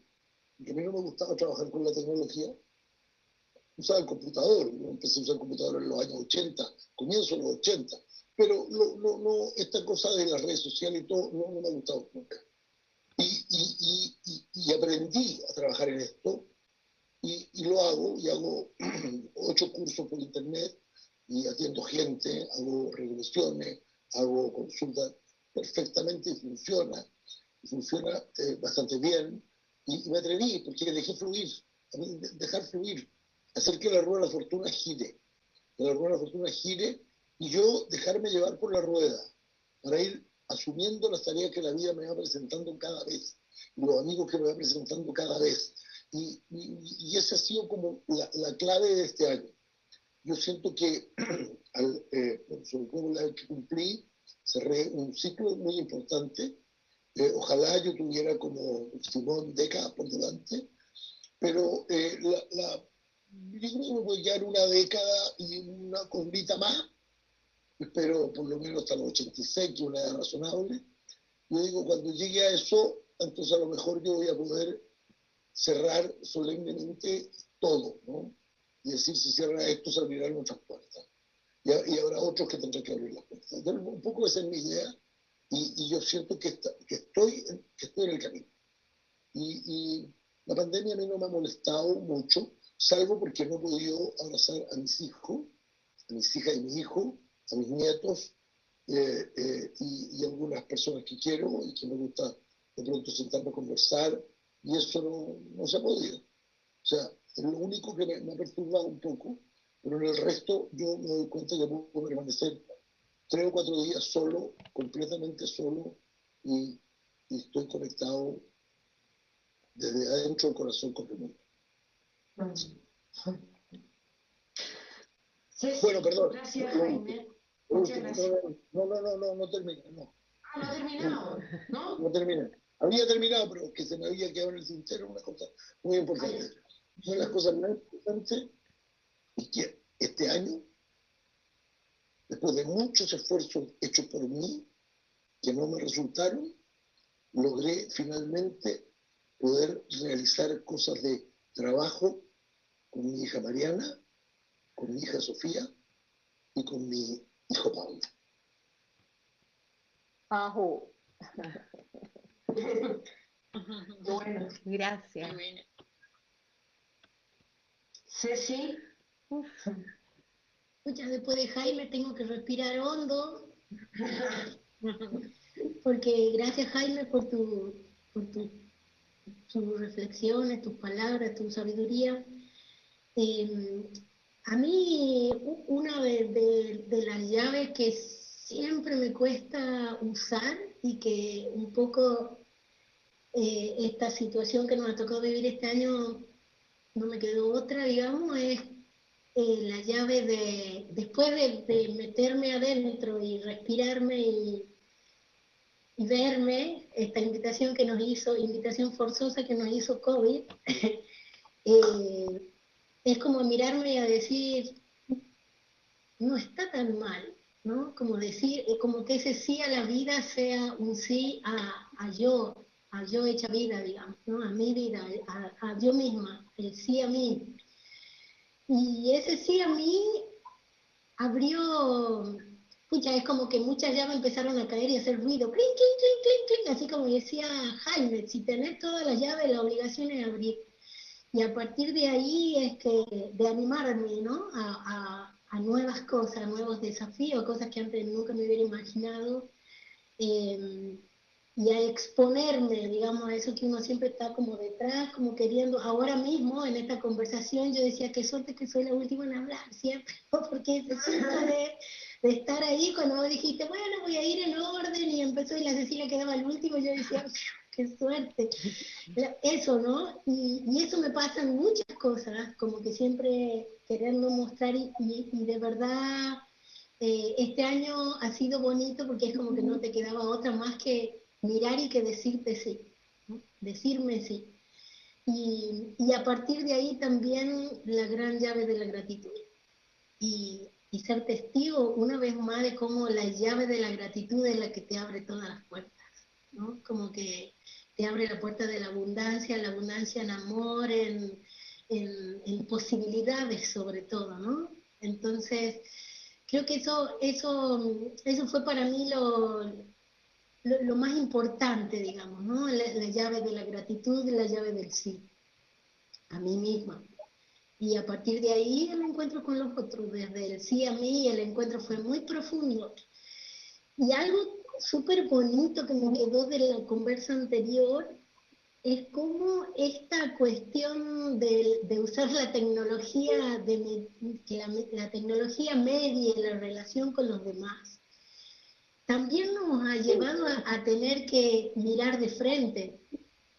que a mí no me gustaba trabajar con la tecnología, usaba el computador, yo empecé a usar el computador en los años 80, comienzo en los 80, pero no, no, no, esta cosa de las redes sociales y todo no, no me ha gustado nunca. Y, y, y, y, aprendí a trabajar en esto y, lo hago, y hago [CLEARS THROAT] ocho cursos por internet y atiendo gente, hago regresiones, hago consultas perfectamente y funciona, y funciona eh, bastante bien. Y, me atreví porque dejé fluir, dejar fluir, hacer que la rueda de la fortuna gire, que la rueda de la fortuna gire y yo dejarme llevar por la rueda para ir asumiendo las tareas que la vida me va presentando cada vez, los amigos que me va presentando cada vez. Y, y, esa ha sido como la, clave de este año. Yo siento que, [CLEARS THROAT] al, eh, sobre todo la que cumplí, cerré un ciclo muy importante. Eh, ojalá yo tuviera como Simón décadas por delante, pero eh, la, la, yo creo que voy a llegar una década y una condita más espero por lo menos hasta los 86, que una edad razonable. Yo digo, cuando llegue a eso, entonces a lo mejor yo voy a poder cerrar solemnemente todo, ¿no? Y decir, si cierra esto, se abrirán otras puertas. Y, y, habrá otros que tendrán que abrir las puertas. un poco esa es mi idea y, y yo siento que, que, estoy, que estoy en el camino. Y, y, la pandemia a mí no me ha molestado mucho, salvo porque no he podido abrazar a mis hijos, a mis hijas y mi hijo, a mis nietos eh, eh, y, algunas personas que quiero y que me gusta de pronto sentarme a conversar, y eso no, no se ha podido. O sea, lo único que me, me, ha perturbado un poco, pero en el resto yo me doy cuenta que puedo permanecer tres o cuatro días solo, completamente solo, y, y estoy conectado desde adentro del corazón con el mundo. bueno, perdón. Gracias, Jaime. Muchas gracias. No, no, no, no, no termina, no. Ah, no ha terminado, ¿no? No termina. Había terminado, pero que se me había quedado en el tintero una cosa muy importante. Una de las cosas más importantes es que este año, después de muchos esfuerzos hechos por mí, que no me resultaron, logré finalmente poder realizar cosas de trabajo con mi hija Mariana, con mi hija Sofía y con mi hijo Pablo. Ajo. [LAUGHS] bueno, gracias. Ceci. Muchas después de Jaime tengo que respirar hondo. Porque gracias Jaime por tu, por tu, tus reflexiones, tus palabras, tu sabiduría. Eh, a mí una de, las llaves que siempre me cuesta usar y que un poco eh, esta situación que nos ha tocado vivir este año no me quedó otra, digamos, es eh, la llave de, después de, meterme adentro y respirarme y, verme, esta invitación que nos hizo, invitación forzosa que nos hizo COVID, [LAUGHS] eh, es como mirarme y a decir, no está tan mal, ¿no? Como decir, eh, como que ese sí a la vida sea un sí a, yo, a yo hecha vida, digamos, ¿no? A mi vida, a, a yo misma, el sí a mí. Y ese sí a mí abrió, pucha, es como que muchas llaves empezaron a caer y a hacer ruido, clink, clink, clink, clink, clink, así como decía Jaime, si tenés todas las llaves, la obligación es abrir. Y a partir de ahí es que, de animarme, ¿no? A, nuevas cosas, nuevos desafíos, cosas que antes nunca me hubiera imaginado. Em, y a exponerme, digamos, a eso que uno siempre está como detrás, como queriendo, ahora mismo en esta conversación yo decía, qué suerte que soy la última en hablar, siempre, [LAUGHS] porque ese susto de, de, estar ahí, cuando vos dijiste, bueno, voy a ir en orden, y empezó y la Cecilia quedaba al último, yo decía, qué suerte. Eso, ¿no? Y, eso me pasa en muchas cosas, como que siempre queriendo mostrar y, de verdad eh, este año ha sido bonito porque es como que no te quedaba otra más que mirar y que decirte sí, decirme sí. Y, a partir de ahí también la gran llave de la gratitud. Y, y ser testigo una vez más de cómo la llave de la gratitud es la que te abre todas las puertas. ¿no? Como que te abre la puerta de la abundancia, la abundancia en amor, en, en, posibilidades sobre todo, ¿no? Entonces, creo que eso, eso, eso fue para mí lo, lo, más importante, digamos, ¿no? La, la, llave de la gratitud la llave del sí, a mí misma. Y a partir de ahí el encuentro con los otros, desde el sí a mí, el encuentro fue muy profundo. Y algo súper bonito que me quedó de la conversa anterior es como esta cuestión de, de usar la tecnología, de, que la, la, tecnología medie la relación con los demás, también nos ha llevado a, a, tener que mirar de frente,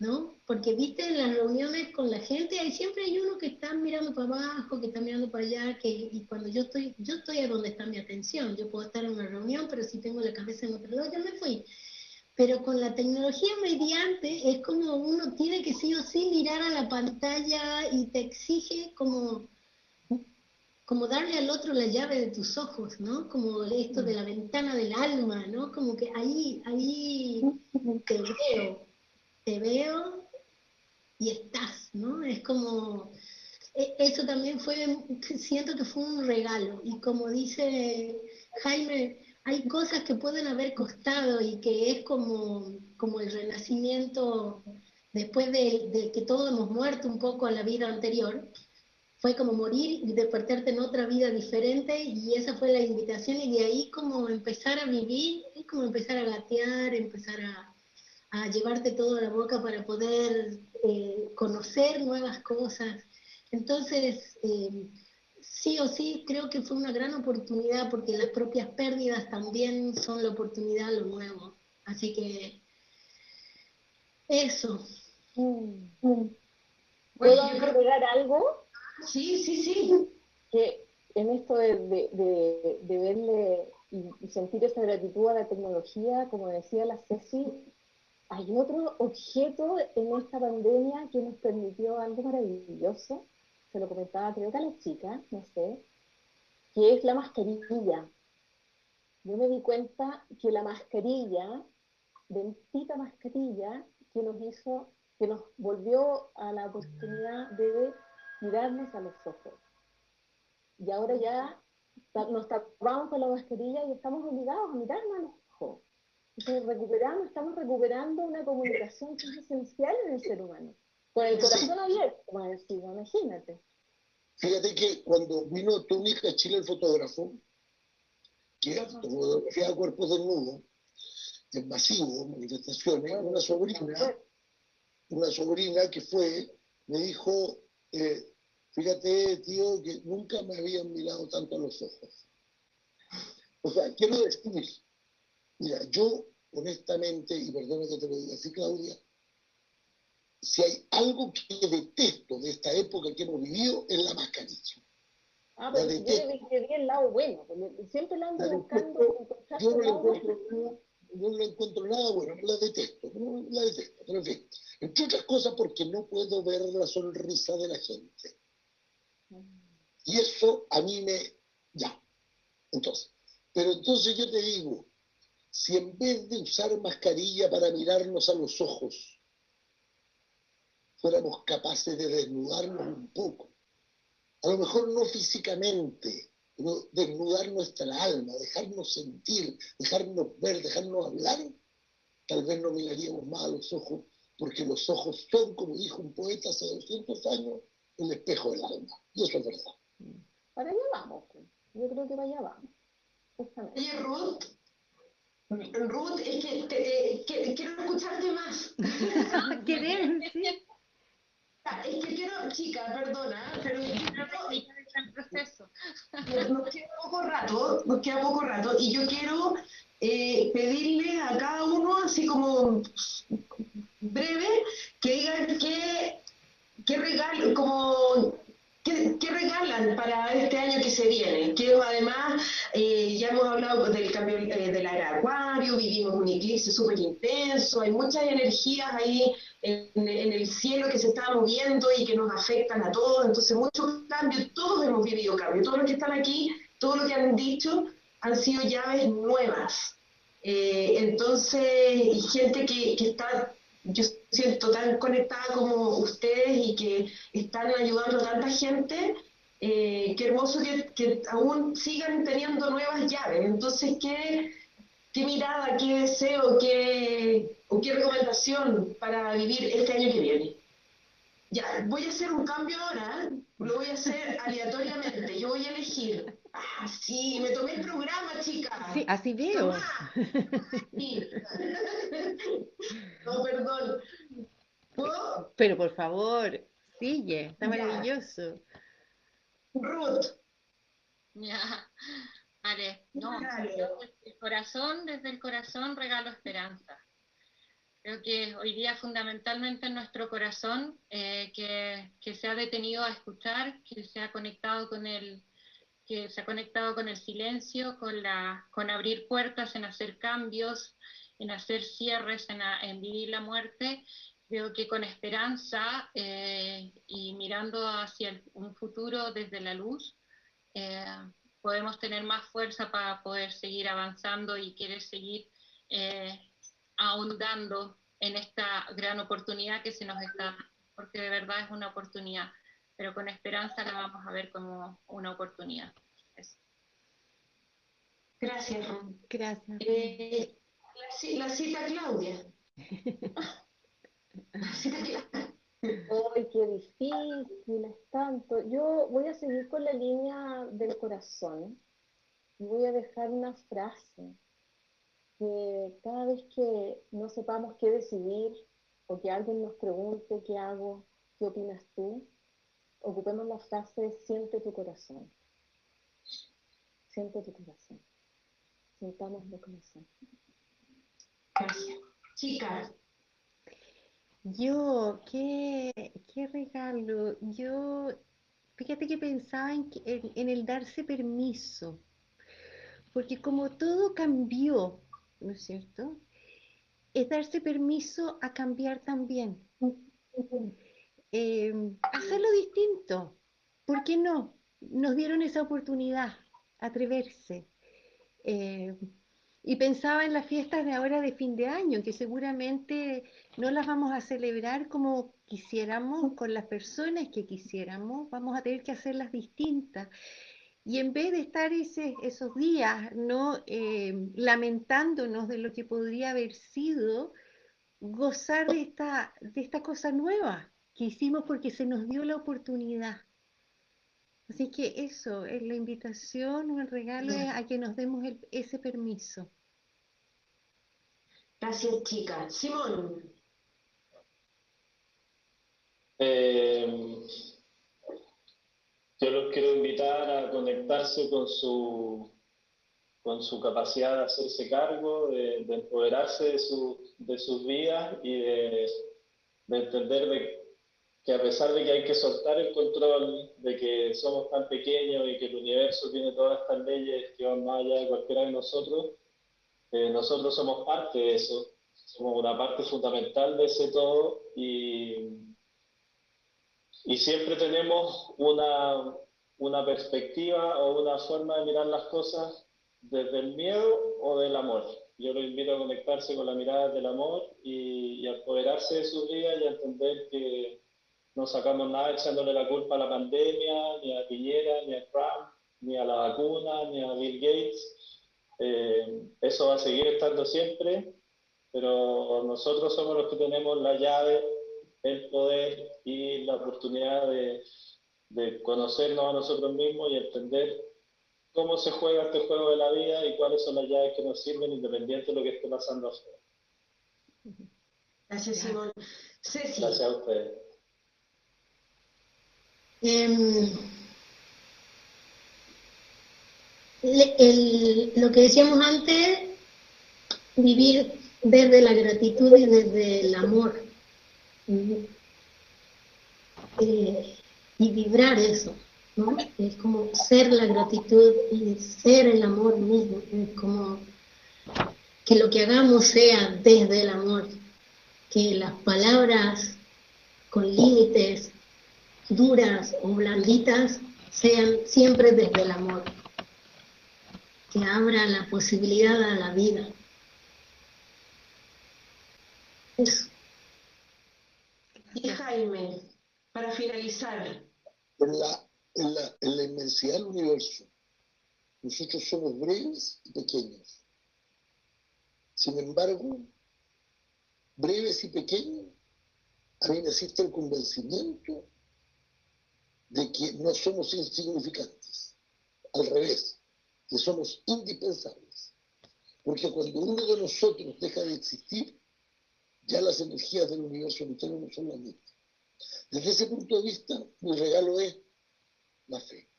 ¿no? Porque viste en las reuniones con la gente, hay, siempre hay uno que está mirando para abajo, que está mirando para allá, que, y cuando yo estoy, yo estoy a donde está mi atención, yo puedo estar en una reunión, pero si tengo la cabeza en otro lado, ya me fui. Pero con la tecnología mediante es como uno tiene que sí o sí mirar a la pantalla y te exige como, como darle al otro la llave de tus ojos, ¿no? Como esto de la ventana del alma, ¿no? Como que ahí, ahí te veo, te veo y estás, ¿no? Es como, e, eso también fue, siento que fue un regalo. Y como dice Jaime, hay cosas que pueden haber costado y que es como, como el renacimiento después de, que todos hemos muerto un poco a la vida anterior. Fue como morir y despertarte en otra vida diferente y esa fue la invitación y de ahí como empezar a vivir, y como empezar a gatear, empezar a, a llevarte todo a la boca para poder eh, conocer nuevas cosas. Entonces, eh, sí o sí creo que fue una gran oportunidad porque las propias pérdidas también son la oportunidad lo nuevo. Así que eso. Mm. ¿Puedo agregar algo? Sí, sí, sí. Que en esto de, de, de, verle y, sentir esa gratitud a la tecnología, como decía la Ceci, hay otro objeto en esta pandemia que nos permitió algo maravilloso, se lo comentaba creo que a la chica, no sé, que es la mascarilla. Yo me di cuenta que la mascarilla, bendita mascarilla, que nos hizo, que nos volvió a la oportunidad de mirarnos a los ojos. Y ahora ya nos tapamos con la mascarilla y estamos obligados a mirarnos a los ojos. Entonces recuperamos, estamos recuperando una comunicación que es esencial en el ser humano. Con el corazón abierto, imagínate. Fíjate que cuando vino Tony a Chile, el fotógrafo, que fotografía cuerpos desnudos, en masivo, manifestaciones, una sobrina, una sobrina que fue, me dijo, eh, fíjate, tío, que nunca me habían mirado tanto a los ojos. O sea, quiero decir, mira, yo honestamente, y perdona que te lo diga así, Claudia, si hay algo que detesto de esta época que hemos vivido, es la mascarilla. Ah, pero yo le vi el lado bueno, siempre la ando buscando. Yo no, le encuentro, yo no le encuentro nada bueno, la detesto, la detesto, pero en fin. Entre otras cosas porque no puedo ver la sonrisa de la gente. Y eso a mí me... ya. Entonces, pero entonces yo te digo, si en vez de usar mascarilla para mirarnos a los ojos, fuéramos capaces de desnudarnos un poco. A lo mejor no físicamente, pero desnudar nuestra alma, dejarnos sentir, dejarnos ver, dejarnos hablar, tal vez no miraríamos más a los ojos, porque los ojos son, como dijo un poeta hace 200 años, el espejo del alma. Y eso es verdad. Para allá vamos. Pues. Yo creo que para allá vamos. Oye, Ruth. Ruth, es que, que quiero escucharte más. [LAUGHS] Querer, sí. Es que quiero, chica, perdona, pero proceso. Nos queda poco rato, nos queda poco rato, y yo quiero eh, pedirle a cada uno, así como breve, que digan qué, qué regalo, como ¿Qué, regalan para este año que se viene? Que además eh, ya hemos hablado del cambio eh, del acuario, vivimos un eclipse súper intenso, hay muchas energías ahí en, el cielo que se están moviendo y que nos afectan a todos, entonces muchos cambios, todos hemos vivido cambios, todos los que están aquí, todo lo que han dicho han sido llaves nuevas. Eh, entonces, y gente que, que está yo siento tan conectada como ustedes y que están ayudando a tanta gente, eh, qué hermoso que, aún sigan teniendo nuevas llaves. Entonces, ¿qué, qué mirada, qué deseo, qué, o qué recomendación para vivir este año que viene? Ya, voy a hacer un cambio ahora, lo voy a hacer aleatoriamente, yo voy a elegir. Ah, sí, me tomé el programa, chica. Sí, así veo. no, perdón. Pero por favor, sigue, está maravilloso. Ruth. Ya, vale, no, desde el corazón, desde el corazón regalo esperanza. Creo que hoy día fundamentalmente en nuestro corazón, eh, que, se ha detenido a escuchar, que se ha conectado con el, que se ha conectado con el silencio, con, la, con abrir puertas, en hacer cambios, en hacer cierres, en, vivir la muerte. Creo que con esperanza eh, y mirando hacia un futuro desde la luz, eh, podemos tener más fuerza para poder seguir avanzando y querer seguir ahondando en esta gran oportunidad que se nos está, porque de verdad es una oportunidad, pero con esperanza la vamos a ver como una oportunidad. Gracias, Gracias. Eh, la, cita [LAUGHS] Claudia. Ay, qué difícil es tanto. Yo voy a seguir con la línea del corazón y voy a dejar una frase que cada vez que no sepamos qué decidir o que alguien nos pregunte qué hago, qué opinas tú, ocupemos la frase siente tu corazón. Siente tu corazón. Sintamos el corazón. Gracias. Chicas. Yo, qué, qué regalo. Yo, fíjate que pensaba en, en el darse permiso, porque como todo cambió ¿no es cierto? Es darse permiso a cambiar también. Eh, hacerlo distinto. ¿Por qué no? Nos dieron esa oportunidad, atreverse. Eh, y pensaba en las fiestas de ahora de fin de año, que seguramente no las vamos a celebrar como quisiéramos, con las personas que quisiéramos, vamos a tener que hacerlas distintas. Y en vez de estar ese, esos días ¿no? Eh, lamentándonos de lo que podría haber sido, gozar de esta, de esta cosa nueva que hicimos porque se nos dio la oportunidad. Así que eso es la invitación o el regalo a que nos demos ese permiso. Gracias, chica. Simón. Eh, yo los quiero invitar a conectarse con su, con su capacidad de hacerse cargo, de, empoderarse de, de, sus vidas y de, entender que a pesar de que hay que soltar el control, de que somos tan pequeños y que el universo tiene todas estas leyes que van más allá de cualquiera de nosotros, eh, nosotros somos parte de eso, somos una parte fundamental de ese todo y y siempre tenemos una, una perspectiva o una forma de mirar las cosas desde el miedo o del amor. Yo lo invito a conectarse con la mirada del amor y, y apoderarse de su vida y a entender que no sacamos nada echándole la culpa a la pandemia, ni a Piñera, ni a Trump, ni a la vacuna, ni a Bill Gates. Eh, eso va a seguir estando siempre, pero nosotros somos los que tenemos la llave el poder y la oportunidad de, conocernos a nosotros mismos y entender cómo se juega este juego de la vida y cuáles son las llaves que nos sirven independiente de lo que esté pasando afuera. Gracias, Simón. Gracias a ustedes. Em, lo que decíamos antes, vivir desde la gratitud y desde el amor. Eh, y vibrar eso, ¿no? Es como ser la gratitud y ser el amor mismo, es como que lo que hagamos sea desde el amor, que las palabras con límites duras o blanditas sean siempre desde el amor, que abra la posibilidad a la vida. Jaime. para finalizar. En la, en la, en la inmensidad del universo, nosotros somos breves y pequeños. Sin embargo, breves y pequeños, a mí me existe el convencimiento de que no somos insignificantes. Al revés, que somos indispensables. Porque cuando uno de nosotros deja de existir, ya las energías del universo entero no son las mismas. Desde ese punto de vista, mi regalo es la fe.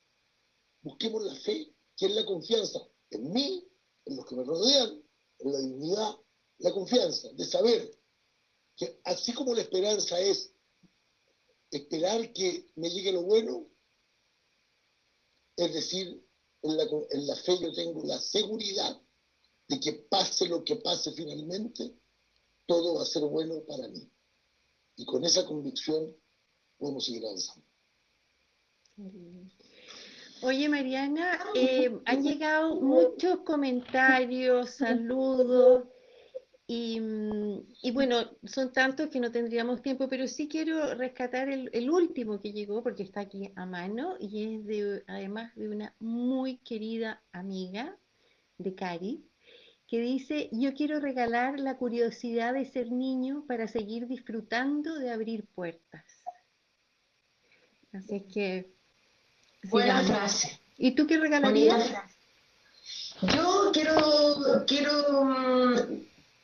Busquemos la fe que es la confianza en mí, en los que me rodean, en la dignidad, la confianza de saber que así como la esperanza es esperar que me llegue lo bueno, es decir, en la, en la fe yo tengo la seguridad de que pase lo que pase finalmente, todo va a ser bueno para mí. Y con esa convicción podemos seguir avanzando. Oye, Mariana, eh, han llegado muchos comentarios, saludos, y, y, bueno, son tantos que no tendríamos tiempo, pero sí quiero rescatar el, el, último que llegó, porque está aquí a mano, y es de, además de una muy querida amiga de Cari, que dice, yo quiero regalar la curiosidad de ser niño para seguir disfrutando de abrir puertas. Así que Buena frase. ¿Y tú qué regalarías? Yo quiero, quiero, mm,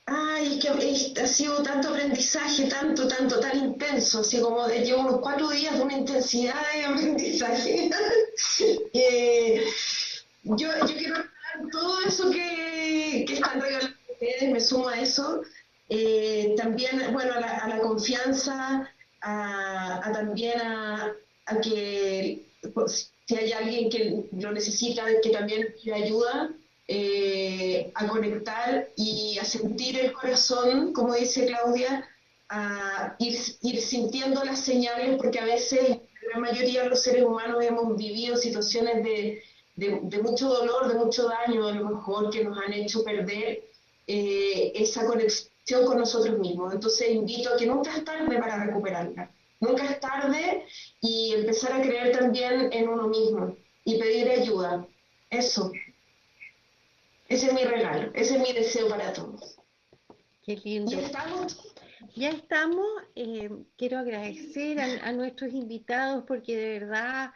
ay, es que ha sido tanto aprendizaje, tanto, tanto, tan intenso, así como de, llevo unos cuatro días de una intensidad de aprendizaje. [LAUGHS] eh, yo, yo quiero regalar todo eso que, que están regalando ustedes, me sumo a eso. Eh, también, bueno, a la, a la confianza, a, a también a, a que pues, si hay alguien que lo necesita, que también pide ayuda, eh, a conectar y a sentir el corazón, como dice Claudia, a ir, ir, sintiendo las señales, porque a veces la mayoría de los seres humanos hemos vivido situaciones de, de, de mucho dolor, de mucho daño, a lo mejor que nos han hecho perder eh, esa conexión con nosotros mismos. Entonces invito a que nunca es tarde para recuperarla. Nunca es tarde y empezar a creer también en uno mismo y pedir ayuda. Eso. Ese es mi regalo, ese es mi deseo para todos. Qué lindo. ¿Ya estamos? Ya estamos. Eh, quiero agradecer a, a, nuestros invitados porque de verdad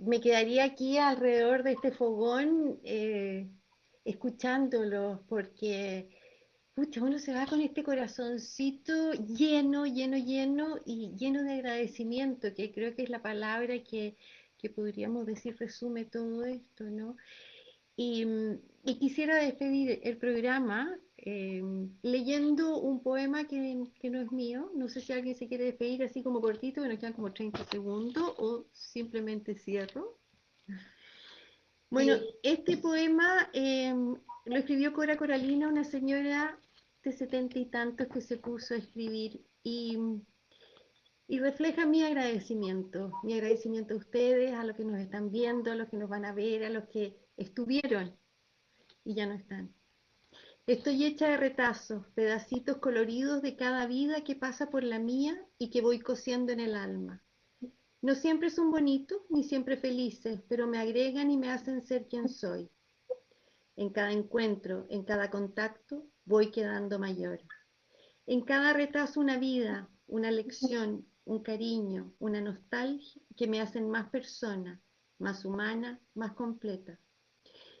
me quedaría aquí alrededor de este fogón eh, escuchándolos porque pucha, uno se va con este corazoncito lleno, lleno, lleno y lleno de agradecimiento, que creo que es la palabra que, que podríamos decir resume todo esto, ¿no? Y, y quisiera despedir el programa eh, leyendo un poema que, que, no es mío. No sé si alguien se quiere despedir así como cortito, que nos quedan como 30 segundos, o simplemente cierro. Bueno, este poema eh, lo escribió Cora Coralina, una señora de setenta y tantos que se puso a escribir y, y, refleja mi agradecimiento, mi agradecimiento a ustedes, a los que nos están viendo, a los que nos van a ver, a los que estuvieron y ya no están. Estoy hecha de retazos, pedacitos coloridos de cada vida que pasa por la mía y que voy cosiendo en el alma. No siempre son bonitos ni siempre felices, pero me agregan y me hacen ser quien soy. En cada encuentro, en cada contacto, voy quedando mayor. En cada retazo una vida, una lección, un cariño, una nostalgia que me hacen más persona, más humana, más completa.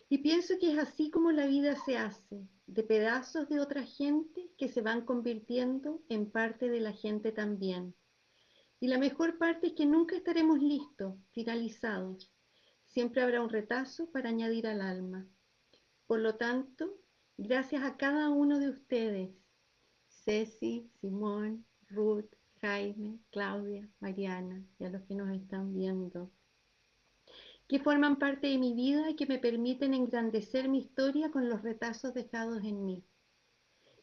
Y pienso que es así como la vida se hace, de pedazos de otra gente que se van convirtiendo en parte de la gente también. Y la mejor parte es que nunca estaremos listos, finalizados. Siempre habrá un retazo para añadir al alma. Por lo tanto, Gracias a cada uno de ustedes, Ceci, Simón, Ruth, Jaime, Claudia, Mariana y a los que nos están viendo, que forman parte de mi vida y que me permiten engrandecer mi historia con los retazos dejados en mí.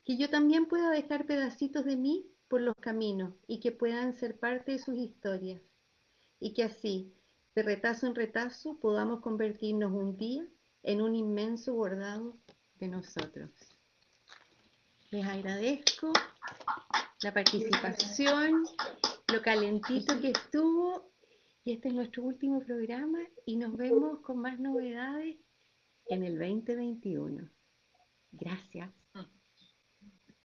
Que yo también pueda dejar pedacitos de mí por los caminos y que puedan ser parte de sus historias. Y que así, de retazo en retazo, podamos convertirnos un día en un inmenso bordado nosotros. Les agradezco la participación lo calentito que estuvo. Y este es nuestro último programa y nos vemos con más novedades en el 2021. Gracias.